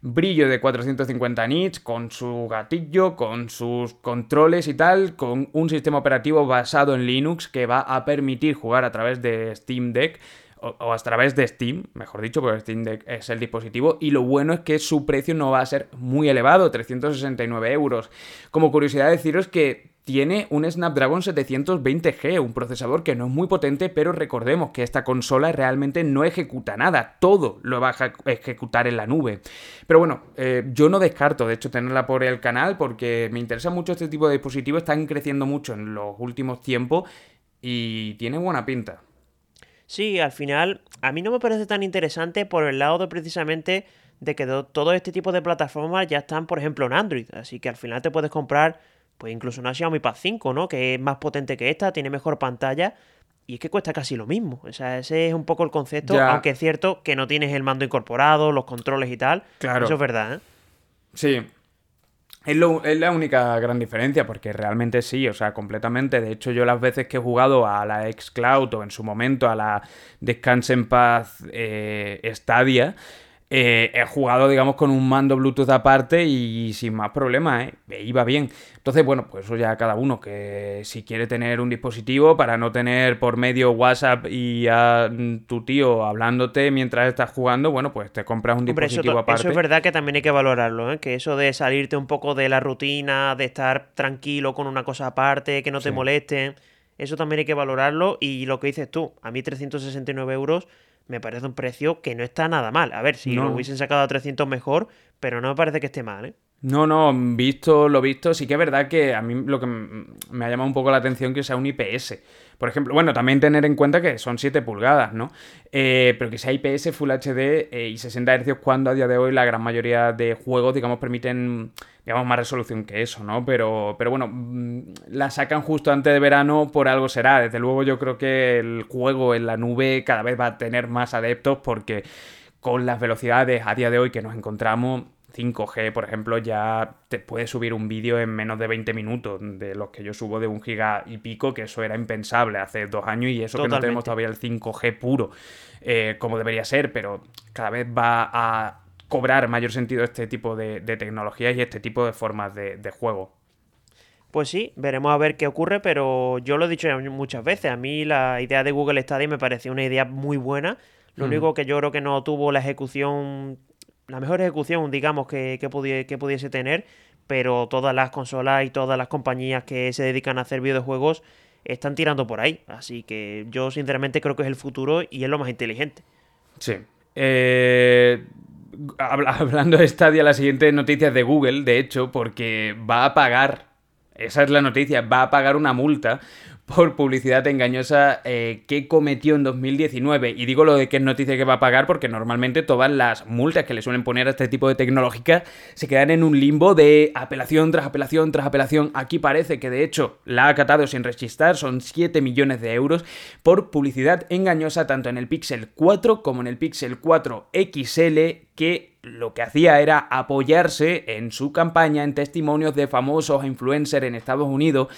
brillo de 450 nits, con su gatillo, con sus controles y tal, con un sistema operativo basado en Linux que va a permitir jugar a través de Steam Deck o, a través de Steam, mejor dicho, porque Steam es el dispositivo, y lo bueno es que su precio no va a ser muy elevado, 369 euros. Como curiosidad deciros que tiene un Snapdragon 720G, un procesador que no es muy potente, pero recordemos que esta consola realmente no ejecuta nada, todo lo va a ejecutar en la nube. Pero bueno, eh, yo no descarto, de hecho, tenerla por el canal porque me interesa mucho este tipo de dispositivos, están creciendo mucho en los últimos tiempos y tiene buena pinta. Sí, al final, a mí no me parece tan interesante por el lado de precisamente de que todo este tipo de plataformas ya están, por ejemplo, en Android. Así que al final te puedes comprar pues incluso una Xiaomi Pad 5, ¿no? Que es más potente que esta, tiene mejor pantalla y es que cuesta casi lo mismo. O sea, ese es un poco el concepto, aunque es cierto que no tienes el mando incorporado, los controles y tal. Claro. Eso es verdad, ¿eh? Sí. Es, es, la única gran diferencia, porque realmente sí, o sea, completamente. De hecho, yo las veces que he jugado a la Xcloud o en su momento a la Descanse en Paz eh, Stadia, eh, he jugado, digamos, con un mando Bluetooth aparte y sin más problemas, ¿eh? Iba bien. Entonces, bueno, pues eso ya cada uno, que si quiere tener un dispositivo para no tener por medio WhatsApp y a tu tío hablándote mientras estás jugando, bueno, pues te compras un dispositivo aparte. Eso es verdad que también hay que valorarlo, ¿eh? Que eso de salirte un poco de la rutina, de estar tranquilo con una cosa aparte, que no te moleste, eso también hay que valorarlo. Y lo que dices tú, a mí 369 euros me parece un precio que no está nada mal. A ver, si lo hubiesen sacado a 300 mejor, pero no me parece que esté mal, ¿eh? No, no, visto lo visto, sí que es verdad que a mí lo que me ha llamado un poco la atención que sea un IPS. Por ejemplo, bueno, también tener en cuenta que son 7 pulgadas, ¿no? Eh, pero que sea IPS, Full HD eh, y 60 Hz cuando a día de hoy la gran mayoría de juegos, digamos, permiten, digamos, más resolución que eso, ¿no? Pero, pero bueno, mm, la sacan justo antes de verano, por algo será. Desde luego yo creo que el juego en la nube cada vez va a tener más adeptos porque con las velocidades a día de hoy que nos encontramos 5G, por ejemplo, ya te puedes subir un vídeo en menos de 20 minutos, de los que yo subo de un giga y pico, que eso era impensable hace dos años y eso que no tenemos todavía el 5G puro, eh, como debería ser, pero cada vez va a cobrar mayor sentido este tipo de, tecnologías y este tipo de formas de, juego. Pues sí, veremos a ver qué ocurre, pero yo lo he dicho muchas veces. A mí la idea de Google Stadia me pareció una idea muy buena. Lo único que yo creo que no tuvo la ejecución la mejor ejecución, digamos, que, que, pudiese tener, pero todas las consolas y todas las compañías que se dedican a hacer videojuegos están tirando por ahí. Así que yo sinceramente creo que es el futuro y es lo más inteligente. Sí. Eh, hablando de Stadia, la siguiente noticia es de Google, de hecho, porque va a pagar, esa es la noticia, va a pagar una multa por publicidad engañosa eh, que cometió en 2019. Y digo lo de que es noticia que va a pagar porque normalmente todas las multas que le suelen poner a este tipo de tecnológicas se quedan en un limbo de apelación tras apelación tras apelación. Aquí parece que de hecho la ha acatado sin rechistar, son 7 millones de euros por publicidad engañosa tanto en el Pixel 4 como en el Pixel 4 XL que lo que hacía era apoyarse en su campaña en testimonios de famosos influencers en Estados Unidos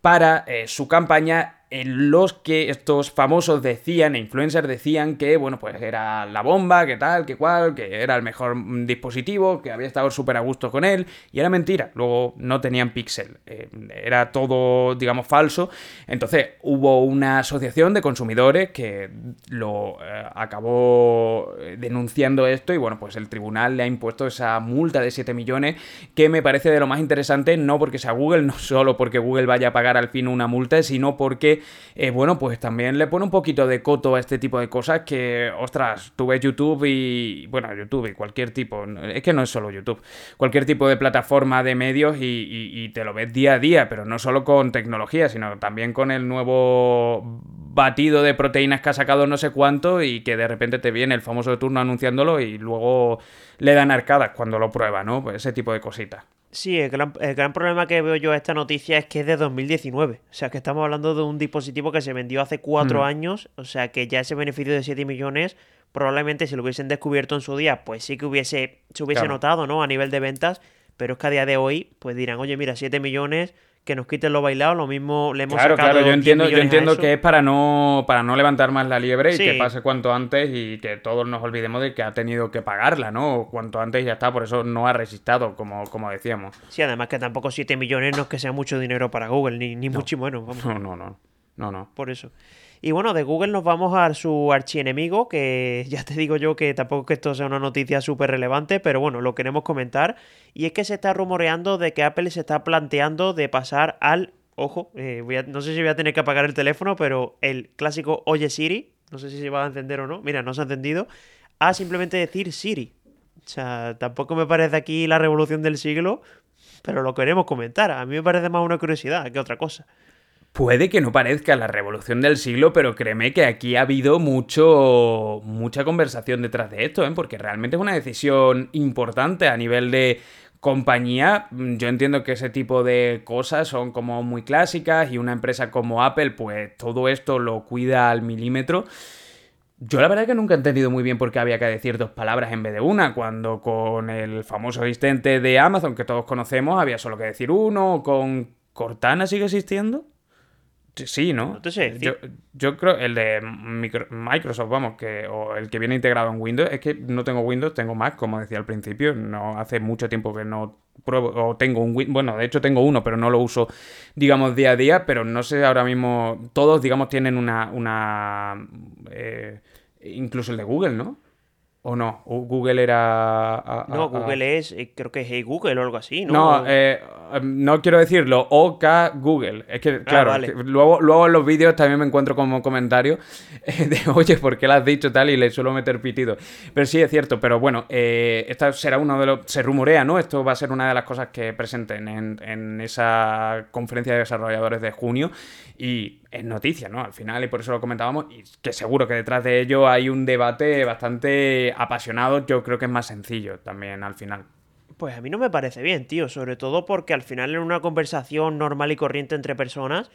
para eh, su campaña en los que estos famosos decían, e influencers decían que, bueno, pues era la bomba, que tal, que cual, que era el mejor dispositivo, que había estado súper a gusto con él, y era mentira, luego no tenían pixel, eh, era todo, digamos, falso, entonces hubo una asociación de consumidores que lo eh, acabó denunciando esto, y bueno, pues el tribunal le ha impuesto esa multa de 7 millones, que me parece de lo más interesante, no porque sea Google, no solo porque Google vaya a pagar al fin una multa, sino porque eh, bueno, pues también le pone un poquito de coto a este tipo de cosas que, ostras, tú ves YouTube y, bueno, YouTube y cualquier tipo, es que no es solo YouTube, cualquier tipo de plataforma de medios y, te lo ves día a día, pero no solo con tecnología, sino también con el nuevo batido de proteínas que ha sacado no sé cuánto y que de repente te viene el famoso turno anunciándolo y luego le dan arcadas cuando lo prueba, ¿no? Pues ese tipo de cositas. Sí, el gran, problema que veo yo a esta noticia es que es de 2019. O sea, que estamos hablando de un dispositivo que se vendió hace cuatro mm. años. O sea, que ya ese beneficio de 7 millones, probablemente si lo hubiesen descubierto en su día, pues sí que hubiese, se hubiese notado, ¿no? A nivel de ventas. Pero es que a día de hoy, pues dirán, oye, mira, 7 millones que nos quiten lo bailado, lo mismo le hemos claro, Claro, yo entiendo, yo entiendo que es para no, para no levantar más la liebre y que pase cuanto antes y que todos nos olvidemos de que ha tenido que pagarla, ¿no? Cuanto antes ya está, por eso no ha resistido, como, como decíamos. Sí, además que tampoco 7 millones no es que sea mucho dinero para Google, ni, ni mucho bueno. Vamos. No, no, no, no, no. Por eso. Y bueno, de Google nos vamos a su archienemigo, que ya te digo yo que tampoco que esto sea una noticia súper relevante, pero bueno, lo queremos comentar. Y es que se está rumoreando de que Apple se está planteando de pasar al, ojo, eh, no sé si voy a tener que apagar el teléfono, pero el clásico Oye Siri, no sé si se va a encender o no, mira, no se ha encendido, a simplemente decir Siri. O sea, tampoco me parece aquí la revolución del siglo, pero lo queremos comentar. A mí me parece más una curiosidad que otra cosa. Puede que no parezca la revolución del siglo, pero créeme que aquí ha habido mucho, mucha conversación detrás de esto, ¿eh? porque realmente es una decisión importante a nivel de compañía. Yo entiendo que ese tipo de cosas son como muy clásicas y una empresa como Apple, pues todo esto lo cuida al milímetro. Yo la verdad que nunca he entendido muy bien por qué había que decir dos palabras en vez de una, cuando con el famoso asistente de Amazon que todos conocemos había solo que decir uno, con Cortana sigue existiendo. Sí, ¿no? yo, creo el de Microsoft, vamos, que o el que viene integrado en Windows, es que no tengo Windows, tengo Mac, como decía al principio, no hace mucho tiempo que no pruebo o tengo un Windows, bueno, de hecho tengo uno, pero no lo uso digamos día a día, pero no sé ahora mismo todos digamos tienen una una eh, incluso el de Google, ¿no? ¿O no? ¿Google era...? no, Google es, eh, creo que es Hey Google o algo así, ¿no? No, eh, no quiero decirlo, OK Google. Es que, ah, claro, luego, luego en los vídeos también me encuentro como comentario de, oye, ¿por qué lo has dicho tal? Y le suelo meter pitido. Pero sí, es cierto, pero bueno, eh, esta será uno de los... Se rumorea, ¿no? Esto va a ser una de las cosas que presenten en, en esa conferencia de desarrolladores de junio y es noticia, ¿no? Al final, y por eso lo comentábamos, y que seguro que detrás de ello hay un debate bastante apasionado, yo creo que es más sencillo también al final. Pues a mí no me parece bien, tío, sobre todo porque al final en una conversación normal y corriente entre personas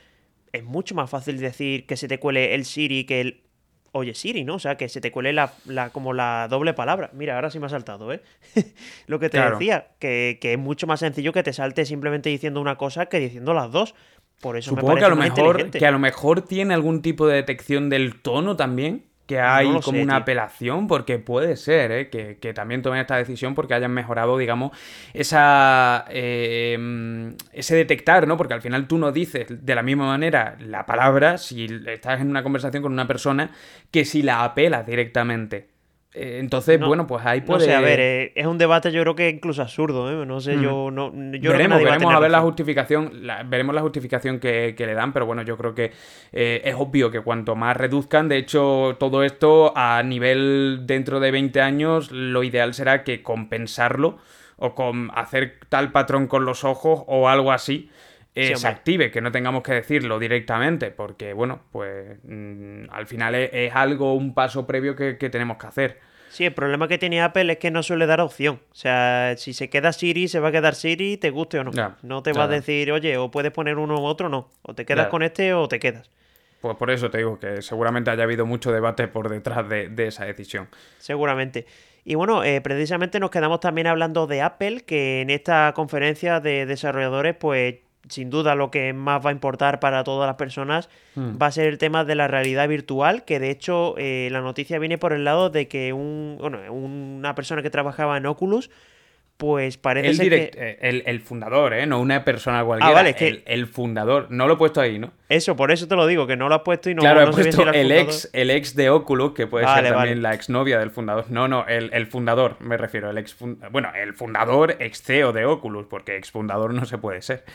es mucho más fácil decir que se te cuele el Siri que el oye Siri, ¿no? O sea, que se te cuele la, como la doble palabra. Mira, ahora sí me ha saltado, ¿eh? Lo que te decía, que, que, es mucho más sencillo que te salte simplemente diciendo una cosa que diciendo las dos. Por eso Supongo que a lo mejor que a lo mejor tiene algún tipo de detección del tono también que hay como una apelación, porque puede ser ¿eh? que, también tomen esta decisión porque hayan mejorado, digamos, esa em, ese detectar, ¿no? Porque al final tú no dices de la misma manera la palabra si estás en una conversación con una persona que si la apelas directamente. Eh, entonces, bueno, pues ahí puede... No sé, a ver, eh, es un debate yo creo que incluso absurdo, ¿eh? No sé, yo... No, yo veremos, veremos a, ver la justificación, veremos la justificación que, le dan, pero bueno, yo creo que es obvio que cuanto más reduzcan, de hecho, todo esto a nivel dentro de 20 años, lo ideal será que compensarlo o con hacer tal patrón con los ojos o algo así, se active, que no tengamos que decirlo directamente, porque bueno, pues mm, al final es, algo, un paso previo que, tenemos que hacer. Sí, el problema que tiene Apple es que no suele dar opción. O sea, si se queda Siri, se va a quedar Siri, te guste o no. no te va a decir, oye, o puedes poner uno u otro, no. O te quedas con este o te quedas. Pues por eso te digo que seguramente haya habido mucho debate por detrás de, esa decisión. Seguramente. Y bueno, eh, precisamente nos quedamos también hablando de Apple, que en esta conferencia de desarrolladores, pues sin duda lo que más va a importar para todas las personas hmm. va a ser el tema de la realidad virtual, que de hecho eh, la noticia viene por el lado de que un, bueno, una persona que trabajaba en Oculus pues parece ser que... Eh, el, fundador, ¿eh? No una persona cualquiera. Ah, vale, que... el, fundador. No lo he puesto ahí, ¿no? Eso, por eso te lo digo, que no lo has puesto y no Claro, he puesto el, ex, el ex de Oculus, que puede ser también la exnovia del fundador. No, no, el, fundador, me refiero. El ex Bueno, el fundador ex CEO de Oculus, porque ex fundador no se puede ser.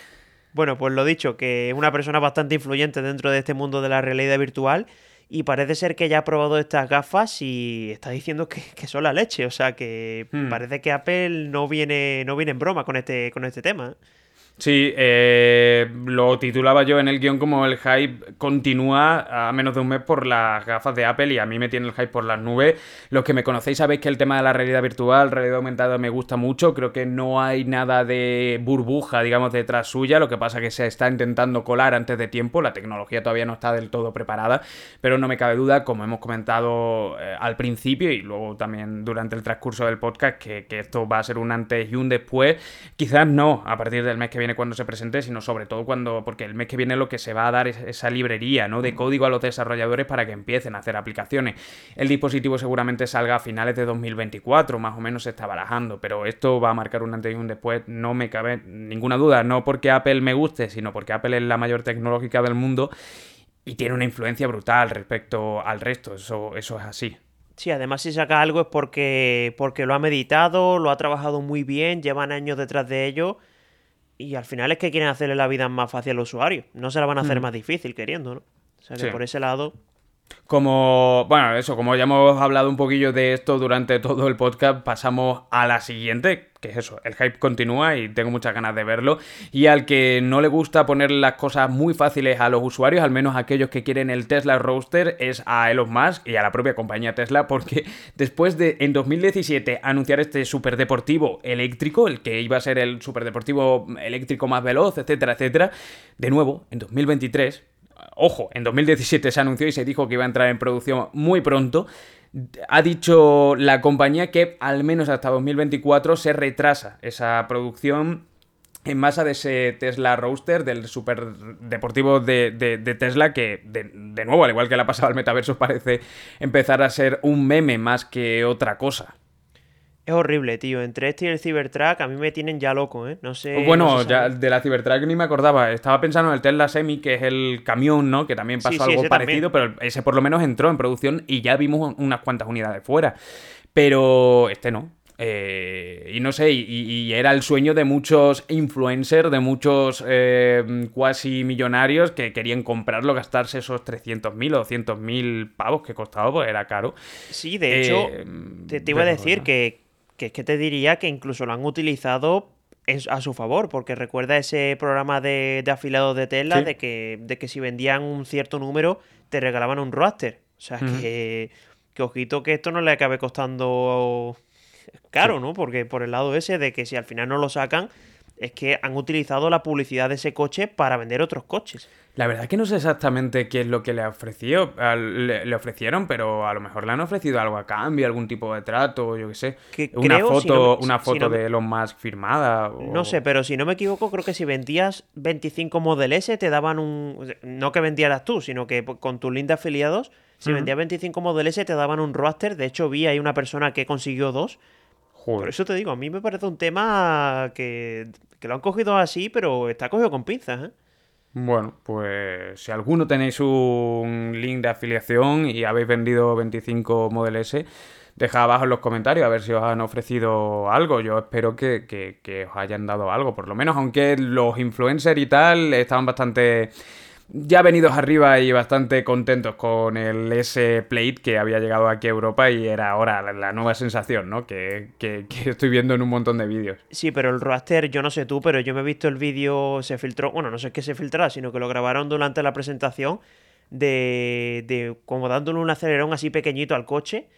Bueno, pues lo dicho, que es una persona bastante influyente dentro de este mundo de la realidad virtual y parece ser que ya ha probado estas gafas y está diciendo que, son la leche. O sea que hmm. parece que Apple no viene, no viene en broma con este, con este tema. Sí, eh, lo titulaba yo en el guion como el hype continúa a menos de un mes por las gafas de Apple y a mí me tiene el hype por las nubes. Los que me conocéis sabéis que el tema de la realidad virtual, realidad aumentada me gusta mucho. Creo que no hay nada de burbuja, digamos, detrás suya. Lo que pasa que se está intentando colar antes de tiempo. La tecnología todavía no está del todo preparada, pero no me cabe duda, como hemos comentado eh, al principio y luego también durante el transcurso del podcast, que, que esto va a ser un antes y un después. Quizás no a partir del mes que viene viene cuando se presente, sino sobre todo cuando, porque el mes que viene lo que se va a dar es esa librería ¿no? de código a los desarrolladores para que empiecen a hacer aplicaciones. El dispositivo seguramente salga a finales de 2024, más o menos se está barajando, pero esto va a marcar un antes y un después, no me cabe ninguna duda, no porque Apple me guste, sino porque Apple es la mayor tecnológica del mundo y tiene una influencia brutal respecto al resto, eso, eso es así. Sí, además si saca algo es porque, porque lo ha meditado, lo ha trabajado muy bien, llevan años detrás de ello y al final es que quieren hacerle la vida más fácil al usuario. No se la van a hacer mm. más difícil queriendo, ¿no? O sea que por ese lado. Como, bueno, eso, como ya hemos hablado un poquillo de esto durante todo el podcast, pasamos a la siguiente, que es eso, el hype continúa y tengo muchas ganas de verlo. Y al que no le gusta poner las cosas muy fáciles a los usuarios, al menos aquellos que quieren el Tesla Roadster, es a Elon Musk y a la propia compañía Tesla, porque después de en 2017 anunciar este superdeportivo eléctrico, el que iba a ser el superdeportivo eléctrico más veloz, etcétera, etcétera, de nuevo, en 2023, ojo, en 2017 se anunció y se dijo que iba a entrar en producción muy pronto. Ha dicho la compañía que al menos hasta 2024 se retrasa esa producción en masa de ese Tesla Roadster, del super deportivo de, Tesla, que de, nuevo, al igual que le ha pasado al metaverso, parece empezar a ser un meme más que otra cosa. Es horrible, tío. Entre este y el Cybertruck a mí me tienen ya loco, ¿eh? No sé. Bueno, ya de la Cybertruck ni me acordaba. Estaba pensando en el Tesla Semi, que es el camión, ¿no? Que también pasó algo parecido, pero ese por lo menos entró en producción y ya vimos unas cuantas unidades fuera. Pero este no. Eh, y no sé, y, era el sueño de muchos influencers, de muchos eh, cuasi millonarios que querían comprarlo, gastarse esos 300.000 o 200.000 pavos que costaba, pues era caro. Sí, de hecho, eh, te, iba a decir que, que es que te diría que incluso lo han utilizado a su favor, porque recuerda ese programa de, de afiliados de Tesla de, que, de que si vendían un cierto número te regalaban un roster. O sea, que, que ojito que esto no le acabe costando caro, ¿no? Porque por el lado ese de que si al final no lo sacan, es que han utilizado la publicidad de ese coche para vender otros coches. La verdad es que no sé exactamente qué es lo que le ofreció, le, ofrecieron, pero a lo mejor le han ofrecido algo a cambio, algún tipo de trato, yo qué sé. una foto, una foto de Elon Musk firmada. No sé, pero si no me equivoco, creo que si vendías 25 Model S te daban un... No que vendieras tú, sino que con tu link de afiliados, si vendías 25 Model S te daban un roster. De hecho, vi ahí una persona que consiguió dos. Por eso te digo, a mí me parece un tema que, que lo han cogido así, pero está cogido con pinzas, ¿eh? Bueno, pues si alguno tenéis un link de afiliación y habéis vendido 25 Model S, dejad abajo en los comentarios a ver si os han ofrecido algo. Yo espero que, que os hayan dado algo, por lo menos, aunque los influencers y tal estaban bastante ya venidos arriba y bastante contentos con el S-Plate que había llegado aquí a Europa y era ahora la, nueva sensación, ¿no? Que, estoy viendo en un montón de vídeos. Sí, pero el roster, yo no sé tú, pero yo me he visto el vídeo, se filtró, bueno, no sé qué se filtrará, sino que lo grabaron durante la presentación de, de como dándole un acelerón así pequeñito al coche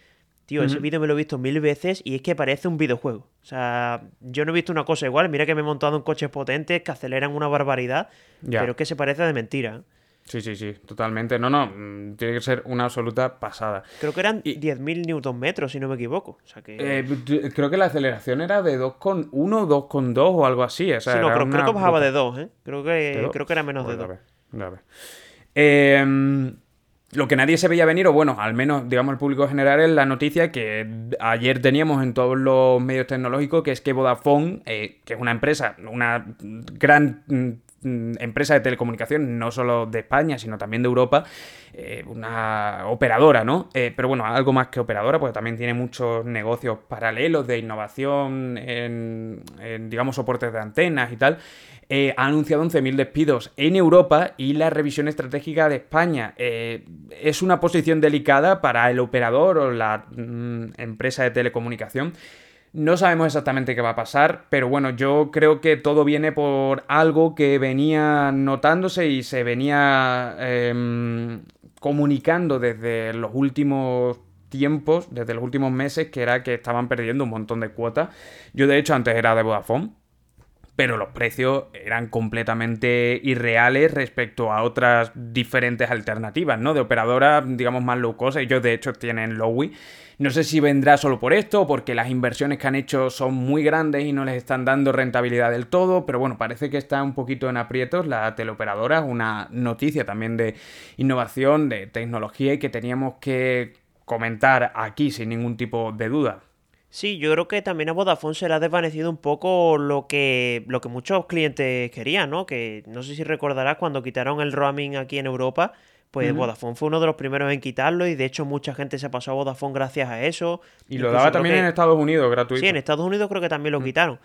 Tío, ese vídeo me lo he visto mil veces y es que parece un videojuego. O sea, yo no he visto una cosa igual. Mira que me he montado en coches potentes que aceleran una barbaridad, pero es que se parece de mentira. Sí, sí, sí, totalmente. No, no, mm, tiene que ser una absoluta pasada. Creo que eran 10.000 newton metros, si no me equivoco. O sea que... Eh, creo que la aceleración era de 2,1 o 2,2 o algo así. O sí, no, creo, que bajaba de 2, ¿eh? Creo que, creo que era menos de 2. Eh, lo que nadie se veía venir, o bueno, al menos, digamos, el público general, es la noticia que ayer teníamos en todos los medios tecnológicos, que es que Vodafone, eh, que es una empresa, una gran mm, empresa de telecomunicación, no solo de España, sino también de Europa, eh, una operadora, ¿no? Eh, pero bueno, algo más que operadora, porque también tiene muchos negocios paralelos de innovación en, digamos, soportes de antenas y tal. Eh, ha anunciado 11.000 despidos en Europa y la revisión estratégica de España. Es una posición delicada para el operador o la mm, empresa de telecomunicación. No sabemos exactamente qué va a pasar, pero bueno, yo creo que todo viene por algo que venía notándose y se venía em, comunicando desde los últimos tiempos, desde los últimos meses, que era que estaban perdiendo un montón de cuotas. Yo de hecho antes era de Vodafone, pero los precios eran completamente irreales respecto a otras diferentes alternativas, ¿no? De operadoras, digamos, más low. Ellos, de hecho, tienen Lowy. No sé si vendrá solo por esto o porque las inversiones que han hecho son muy grandes y no les están dando rentabilidad del todo, pero bueno, parece que está un poquito en aprietos la teleoperadora, una noticia también de innovación, de tecnología y que teníamos que comentar aquí sin ningún tipo de duda. Sí, yo creo que también a Vodafone se le ha desvanecido un poco lo que, lo que muchos clientes querían, ¿no? Que no sé si recordarás cuando quitaron el roaming aquí en Europa, pues Vodafone fue uno de los primeros en quitarlo y de hecho mucha gente se pasó a Vodafone gracias a eso. Y lo daba también en Estados Unidos, gratuito. Sí, en Estados Unidos creo que también lo quitaron.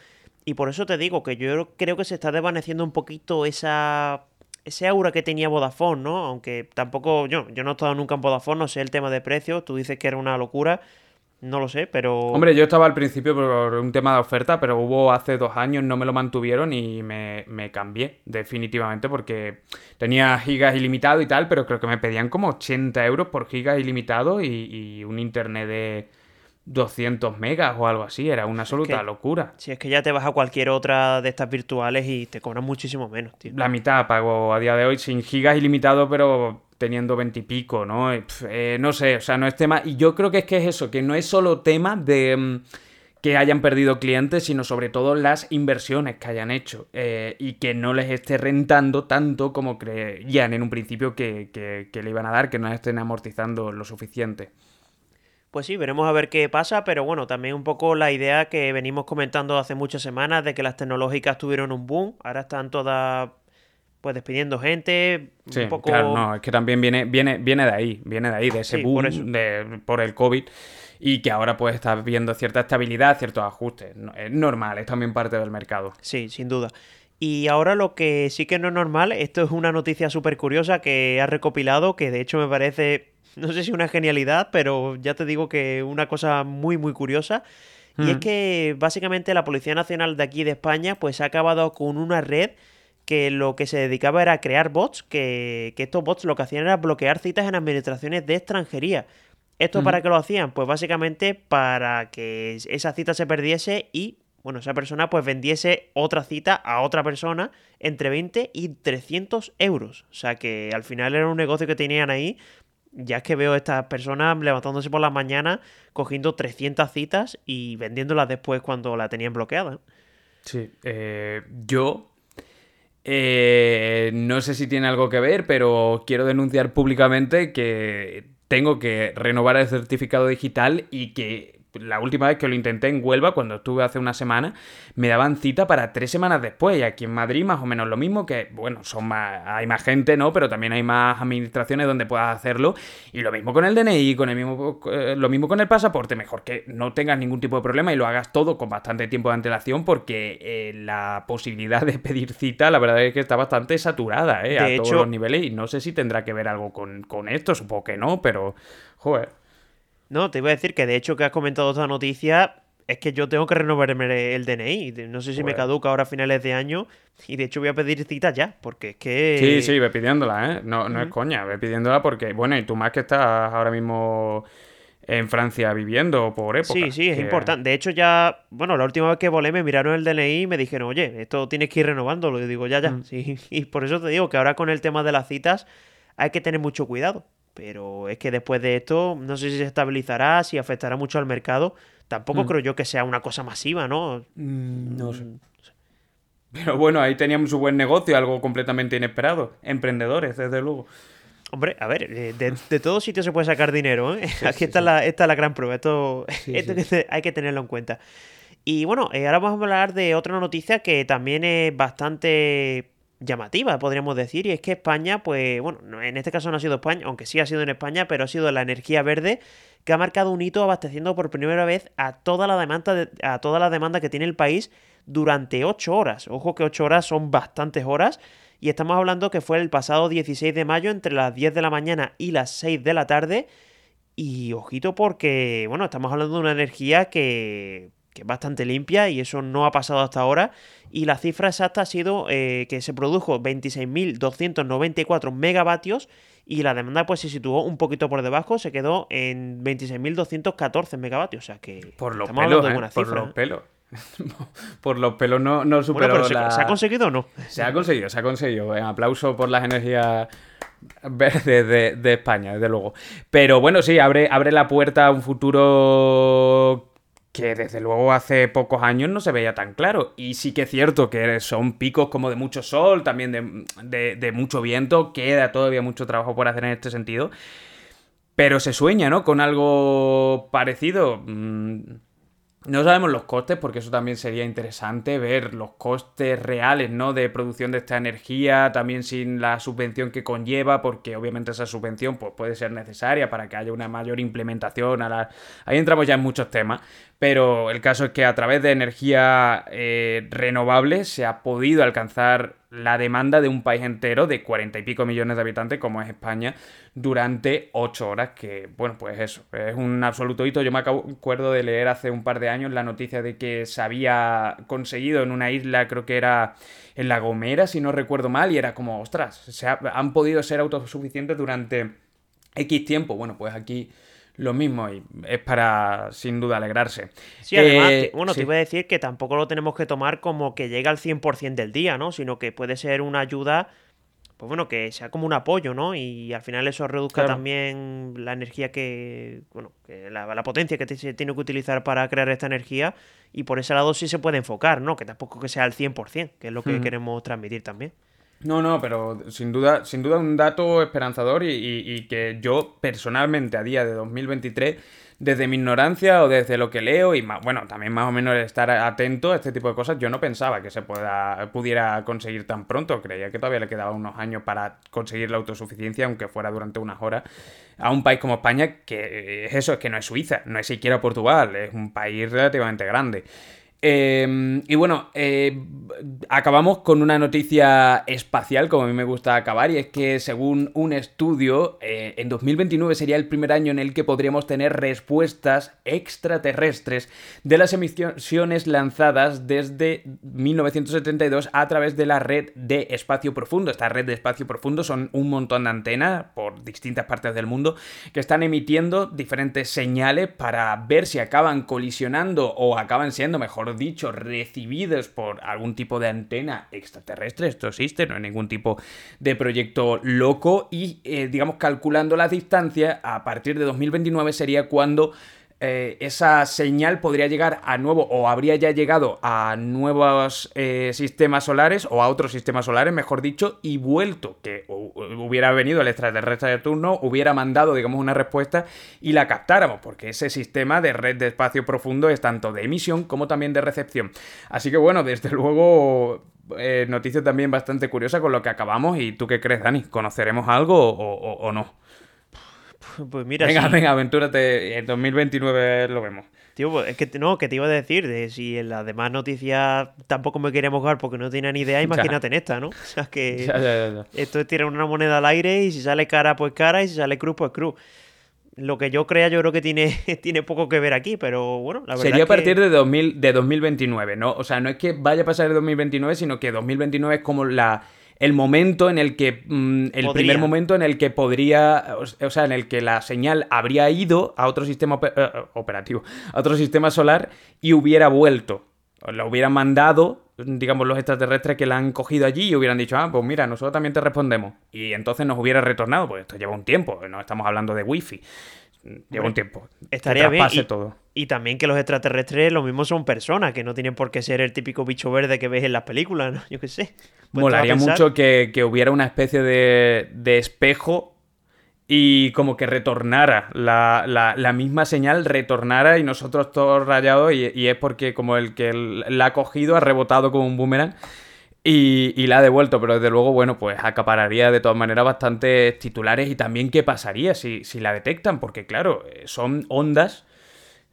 Y por eso te digo que yo creo que se está desvaneciendo un poquito esa ese aura que tenía Vodafone, ¿no? Aunque tampoco yo, yo no he estado nunca en Vodafone, no sé el tema de precios, tú dices que era una locura, no lo sé, pero. Hombre, yo estaba al principio por un tema de oferta, pero hubo hace dos años, no me lo mantuvieron y me, cambié, definitivamente, porque tenía gigas ilimitado y tal, pero creo que me pedían como 80 euros por gigas ilimitado y, un internet de 200 megas o algo así. Era una absoluta locura. Si es que ya te vas a cualquier otra de estas virtuales y te cobran muchísimo menos, tío. La mitad pago a día de hoy sin gigas ilimitado, pero teniendo veintipico, ¿no? Eh, no sé, o sea, no es tema. Y yo creo que es que es eso, que no es solo tema de mm, que hayan perdido clientes, sino sobre todo las inversiones que hayan hecho eh, y que no les esté rentando tanto como creían en un principio que, que, le iban a dar, que no estén amortizando lo suficiente. Pues sí, veremos a ver qué pasa, pero bueno, también un poco la idea que venimos comentando hace muchas semanas de que las tecnológicas tuvieron un boom, ahora están todas pues despidiendo gente, un poco... claro, no, es que también viene, viene, viene de ahí, viene de ahí, de ese boom por, por, el COVID y que ahora pues está viendo cierta estabilidad, ciertos ajustes. Es normal, es también parte del mercado. Sí, sin duda. Y ahora lo que sí que no es normal, esto es una noticia súper curiosa que ha recopilado, que de hecho me parece, no sé si una genialidad, pero ya te digo que una cosa muy, muy curiosa. Y es mm. que básicamente la Policía Nacional de aquí de España pues ha acabado con una red que lo que se dedicaba era a crear bots, que, estos bots lo que hacían era bloquear citas en administraciones de extranjería. ¿Esto para qué lo hacían? Pues básicamente para que esa cita se perdiese y, bueno, esa persona pues vendiese otra cita a otra persona entre 20 y 300 euros. O sea que al final era un negocio que tenían ahí. Ya es que veo a estas personas levantándose por las mañanas, cogiendo 300 citas y vendiéndolas después cuando la tenían bloqueada. Sí, eh, yo eh, no sé si tiene algo que ver, pero quiero denunciar públicamente que tengo que renovar el certificado digital y que la última vez que lo intenté en Huelva, cuando estuve hace una semana, me daban cita para tres semanas después. Y aquí en Madrid más o menos lo mismo, que bueno, son más, hay más gente, ¿no? Pero también hay más administraciones donde puedas hacerlo. Y lo mismo con el DNI, con el mismo, eh, lo mismo con el pasaporte. Mejor que no tengas ningún tipo de problema y lo hagas todo con bastante tiempo de antelación, porque eh, la posibilidad de pedir cita, la verdad es que está bastante saturada, ¿eh? a todos los niveles. Y no sé si tendrá que ver algo con, con esto, supongo que no, pero joder. No, te iba a decir que de hecho que has comentado esta noticia, es que yo tengo que renovarme el DNI. No sé si me caduca ahora a finales de año. Y de hecho voy a pedir cita ya, porque es que... Sí, sí, ve pidiéndola, ¿eh? No, no es coña, ve pidiéndola porque, bueno, y tú más que estás ahora mismo en Francia viviendo por época. Sí, sí, es importante. De hecho, ya, bueno, la última vez que volé me miraron el DNI y me dijeron, oye, esto tienes que ir renovándolo. Y digo, ya, ya. Sí. Y por eso te digo que ahora con el tema de las citas, hay que tener mucho cuidado. Pero es que después de esto, no sé si se estabilizará, si afectará mucho al mercado. Tampoco mm. creo yo que sea una cosa masiva, ¿no? Mm, no sé. Pero bueno, ahí teníamos su buen negocio, algo completamente inesperado. Emprendedores, desde luego. Hombre, a ver, eh, de, de todos sitios se puede sacar dinero, ¿eh? Aquí está, La, esta la gran prueba. Esto, hay que tenerlo en cuenta. Y bueno, eh, ahora vamos a hablar de otra noticia que también es bastante llamativa, podríamos decir, y es que España, pues bueno, en este caso no ha sido España, aunque sí ha sido en España, pero ha sido la energía verde que ha marcado un hito abasteciendo por primera vez a toda la demanda, a toda la demanda que tiene el país durante 8 horas. Ojo que 8 horas son bastantes horas. Y estamos hablando que fue el pasado 16 de mayo entre las 10 de la mañana y las 6 de la tarde. Y ojito porque, bueno, estamos hablando de una energía que, es bastante limpia y eso no ha pasado hasta ahora. Y la cifra exacta ha sido eh, que se produjo 26.294 megavatios y la demanda pues se situó un poquito por debajo, se quedó en 26.214 megavatios. O sea que por los pelos, ¿eh? por los ¿eh? pelos. por los pelos no, no superó ¿se, ha conseguido o no? Se ha conseguido, se ha conseguido. Aplauso por las energías verdes de, España, desde luego. Pero bueno, sí, abre, abre la puerta a un futuro que desde luego hace pocos años no se veía tan claro. Y sí que es cierto que son picos como de mucho sol, también de, de mucho viento, queda todavía mucho trabajo por hacer en este sentido. Pero se sueña, ¿no? Con algo parecido. Mm, no sabemos los costes, porque eso también sería interesante, ver los costes reales, ¿no? De producción de esta energía, también sin la subvención que conlleva, porque obviamente esa subvención pues, puede ser necesaria para que haya una mayor implementación. Ahí entramos ya en muchos temas, pero el caso es que a través de energía eh, renovable se ha podido alcanzar la demanda de un país entero de cuarenta y pico millones de habitantes como es España durante ocho horas, que bueno, pues eso, es un absoluto hito. Yo me acuerdo de leer hace un par de años la noticia de que se había conseguido en una isla, creo que era en La Gomera, si no recuerdo mal, y era como, ostras, se han podido ser autosuficientes durante X tiempo. Bueno, pues aquí lo mismo y es para sin duda alegrarse. Sí, además, eh, bueno, te iba a decir que tampoco lo tenemos que tomar como que llega al 100% del día, ¿no? Sino que puede ser una ayuda, pues bueno, que sea como un apoyo, ¿no? Y al final eso reduzca también la energía que, bueno, la, potencia que se tiene que utilizar para crear esta energía y por ese lado sí se puede enfocar, ¿no? Que tampoco que sea al 100%, que es lo que queremos transmitir también. No, no, pero sin duda, sin duda un dato esperanzador y, que yo personalmente a día de 2023, desde mi ignorancia o desde lo que leo y bueno, también más o menos estar atento a este tipo de cosas, yo no pensaba que se pueda, pudiera conseguir tan pronto. Creía que todavía le quedaba unos años para conseguir la autosuficiencia, aunque fuera durante unas horas, a un país como España, que es eso, es que no es Suiza, no es siquiera Portugal, es un país relativamente grande. Em, y bueno, eh, acabamos con una noticia espacial, como a mí me gusta acabar, y es que según un estudio, eh, en 2029 sería el primer año en el que podríamos tener respuestas extraterrestres de las emisiones lanzadas desde 1972 a través de la red de espacio profundo. Esta red de espacio profundo son un montón de antenas por distintas partes del mundo que están emitiendo diferentes señales para ver si acaban colisionando o acaban siendo mejor dicho, recibidos por algún tipo de antena extraterrestre, esto existe, no hay ningún tipo de proyecto loco y, eh, digamos, calculando la distancia, a partir de 2029 sería cuando eh, esa señal podría llegar a nuevo o habría ya llegado a nuevos eh, sistemas solares o a otros sistemas solares, mejor dicho, y vuelto, que hubiera venido el extraterrestre de turno, hubiera mandado, digamos, una respuesta y la captáramos, porque ese sistema de red de espacio profundo es tanto de emisión como también de recepción. Así que bueno, desde luego eh, noticia también bastante curiosa con lo que acabamos. ¿Y tú qué crees, Dani? ¿Conoceremos algo o no? Pues mira. Venga, venga, aventúrate. En 2029 lo vemos. Tío, pues es que no, que te iba a decir, de si en las demás noticias tampoco me quería mojar porque no tenía ni idea, imagínate en esta, ¿no? O sea que esto es tirar una moneda al aire y si sale cara, pues cara, y si sale cruz, pues cruz. Lo que yo crea, yo creo que tiene, tiene poco que ver aquí, pero bueno, la verdad. Sería a partir de, 2000, de 2029, ¿no? O sea, no es que vaya a pasar el 2029, sino que 2029 es como la el momento en el que. Mm, el primer momento en el que podría. O sea, en el que la señal habría ido a otro sistema eh, operativo, a otro sistema solar y hubiera vuelto. La hubiera mandado digamos, los extraterrestres que la han cogido allí y hubieran dicho, ah, pues mira, nosotros también te respondemos. Y entonces nos hubiera retornado, pues esto lleva un tiempo, no estamos hablando de wifi. Lleva un tiempo. Estaría bien. Y, todo. Y también que los extraterrestres lo mismo son personas, que no tienen por qué ser el típico bicho verde que ves en las películas, ¿no? Yo qué sé. Molaría mucho que, hubiera una especie de, de espejo y como que retornara, la, la, misma señal retornara y nosotros todos rayados y, es porque como el que la ha cogido ha rebotado como un boomerang y, y, la ha devuelto, pero desde luego, bueno, pues acapararía de todas maneras bastantes titulares y también qué pasaría si, si la detectan, porque claro, eh, son ondas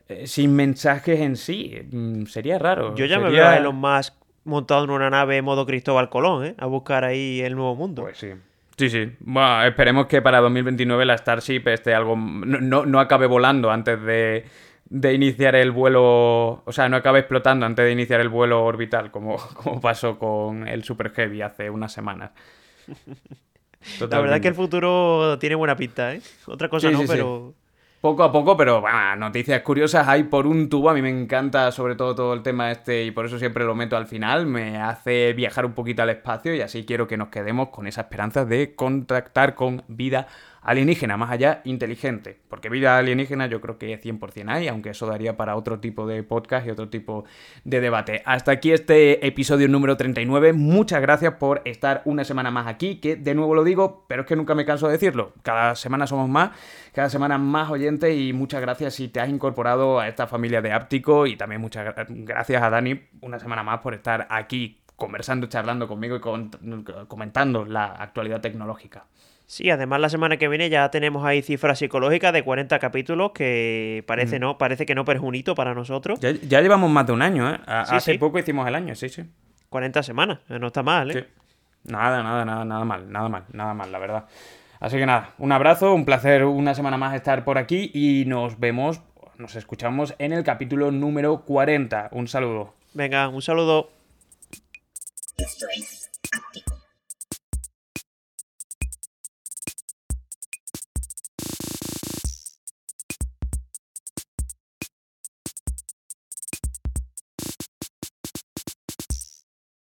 eh, sin mensajes en sí, mm, sería raro. Yo ya me veo a Elon Musk montado en una nave modo Cristóbal Colón, ¿eh? A buscar ahí el nuevo mundo. Pues sí. Sí, sí. Bueno, esperemos que para 2029 la Starship esté algo. No, no, acabe volando antes de, de, iniciar el vuelo. O sea, no acabe explotando antes de iniciar el vuelo orbital, como, como pasó con el Super Heavy hace unas semanas. La verdad es que el futuro tiene buena pinta, ¿eh? Otra cosa no, pero. Poco a poco, pero noticias curiosas hay por un tubo. A mí me encanta sobre todo todo el tema este y por eso siempre lo meto al final. Me hace viajar un poquito al espacio y así quiero que nos quedemos con esa esperanza de contactar con vida alienígena, más allá inteligente. Porque vida alienígena yo creo que 100% hay, aunque eso daría para otro tipo de podcast y otro tipo de debate. Hasta aquí este episodio número 39. Muchas gracias por estar una semana más aquí, que de nuevo lo digo, pero es que nunca me canso de decirlo. Cada semana somos más, cada semana más oyentes y muchas gracias si te has incorporado a esta familia de Áptico y también muchas gracias a Dani una semana más por estar aquí conversando, charlando conmigo y comentando la actualidad tecnológica. Sí, además la semana que viene ya tenemos ahí cifras psicológicas de 40 capítulos que parece mm. no parece que no, pero es un hito para nosotros. Ya, llevamos más de un año, ¿eh? Hace poco hicimos el año, sí, sí. 40 semanas, no está mal, ¿eh? Nada, nada, nada, nada mal, nada mal, nada mal, la verdad. Así que nada, un abrazo, un placer una semana más estar por aquí y nos vemos, nos escuchamos en el capítulo número 40. Un saludo. Venga, un saludo.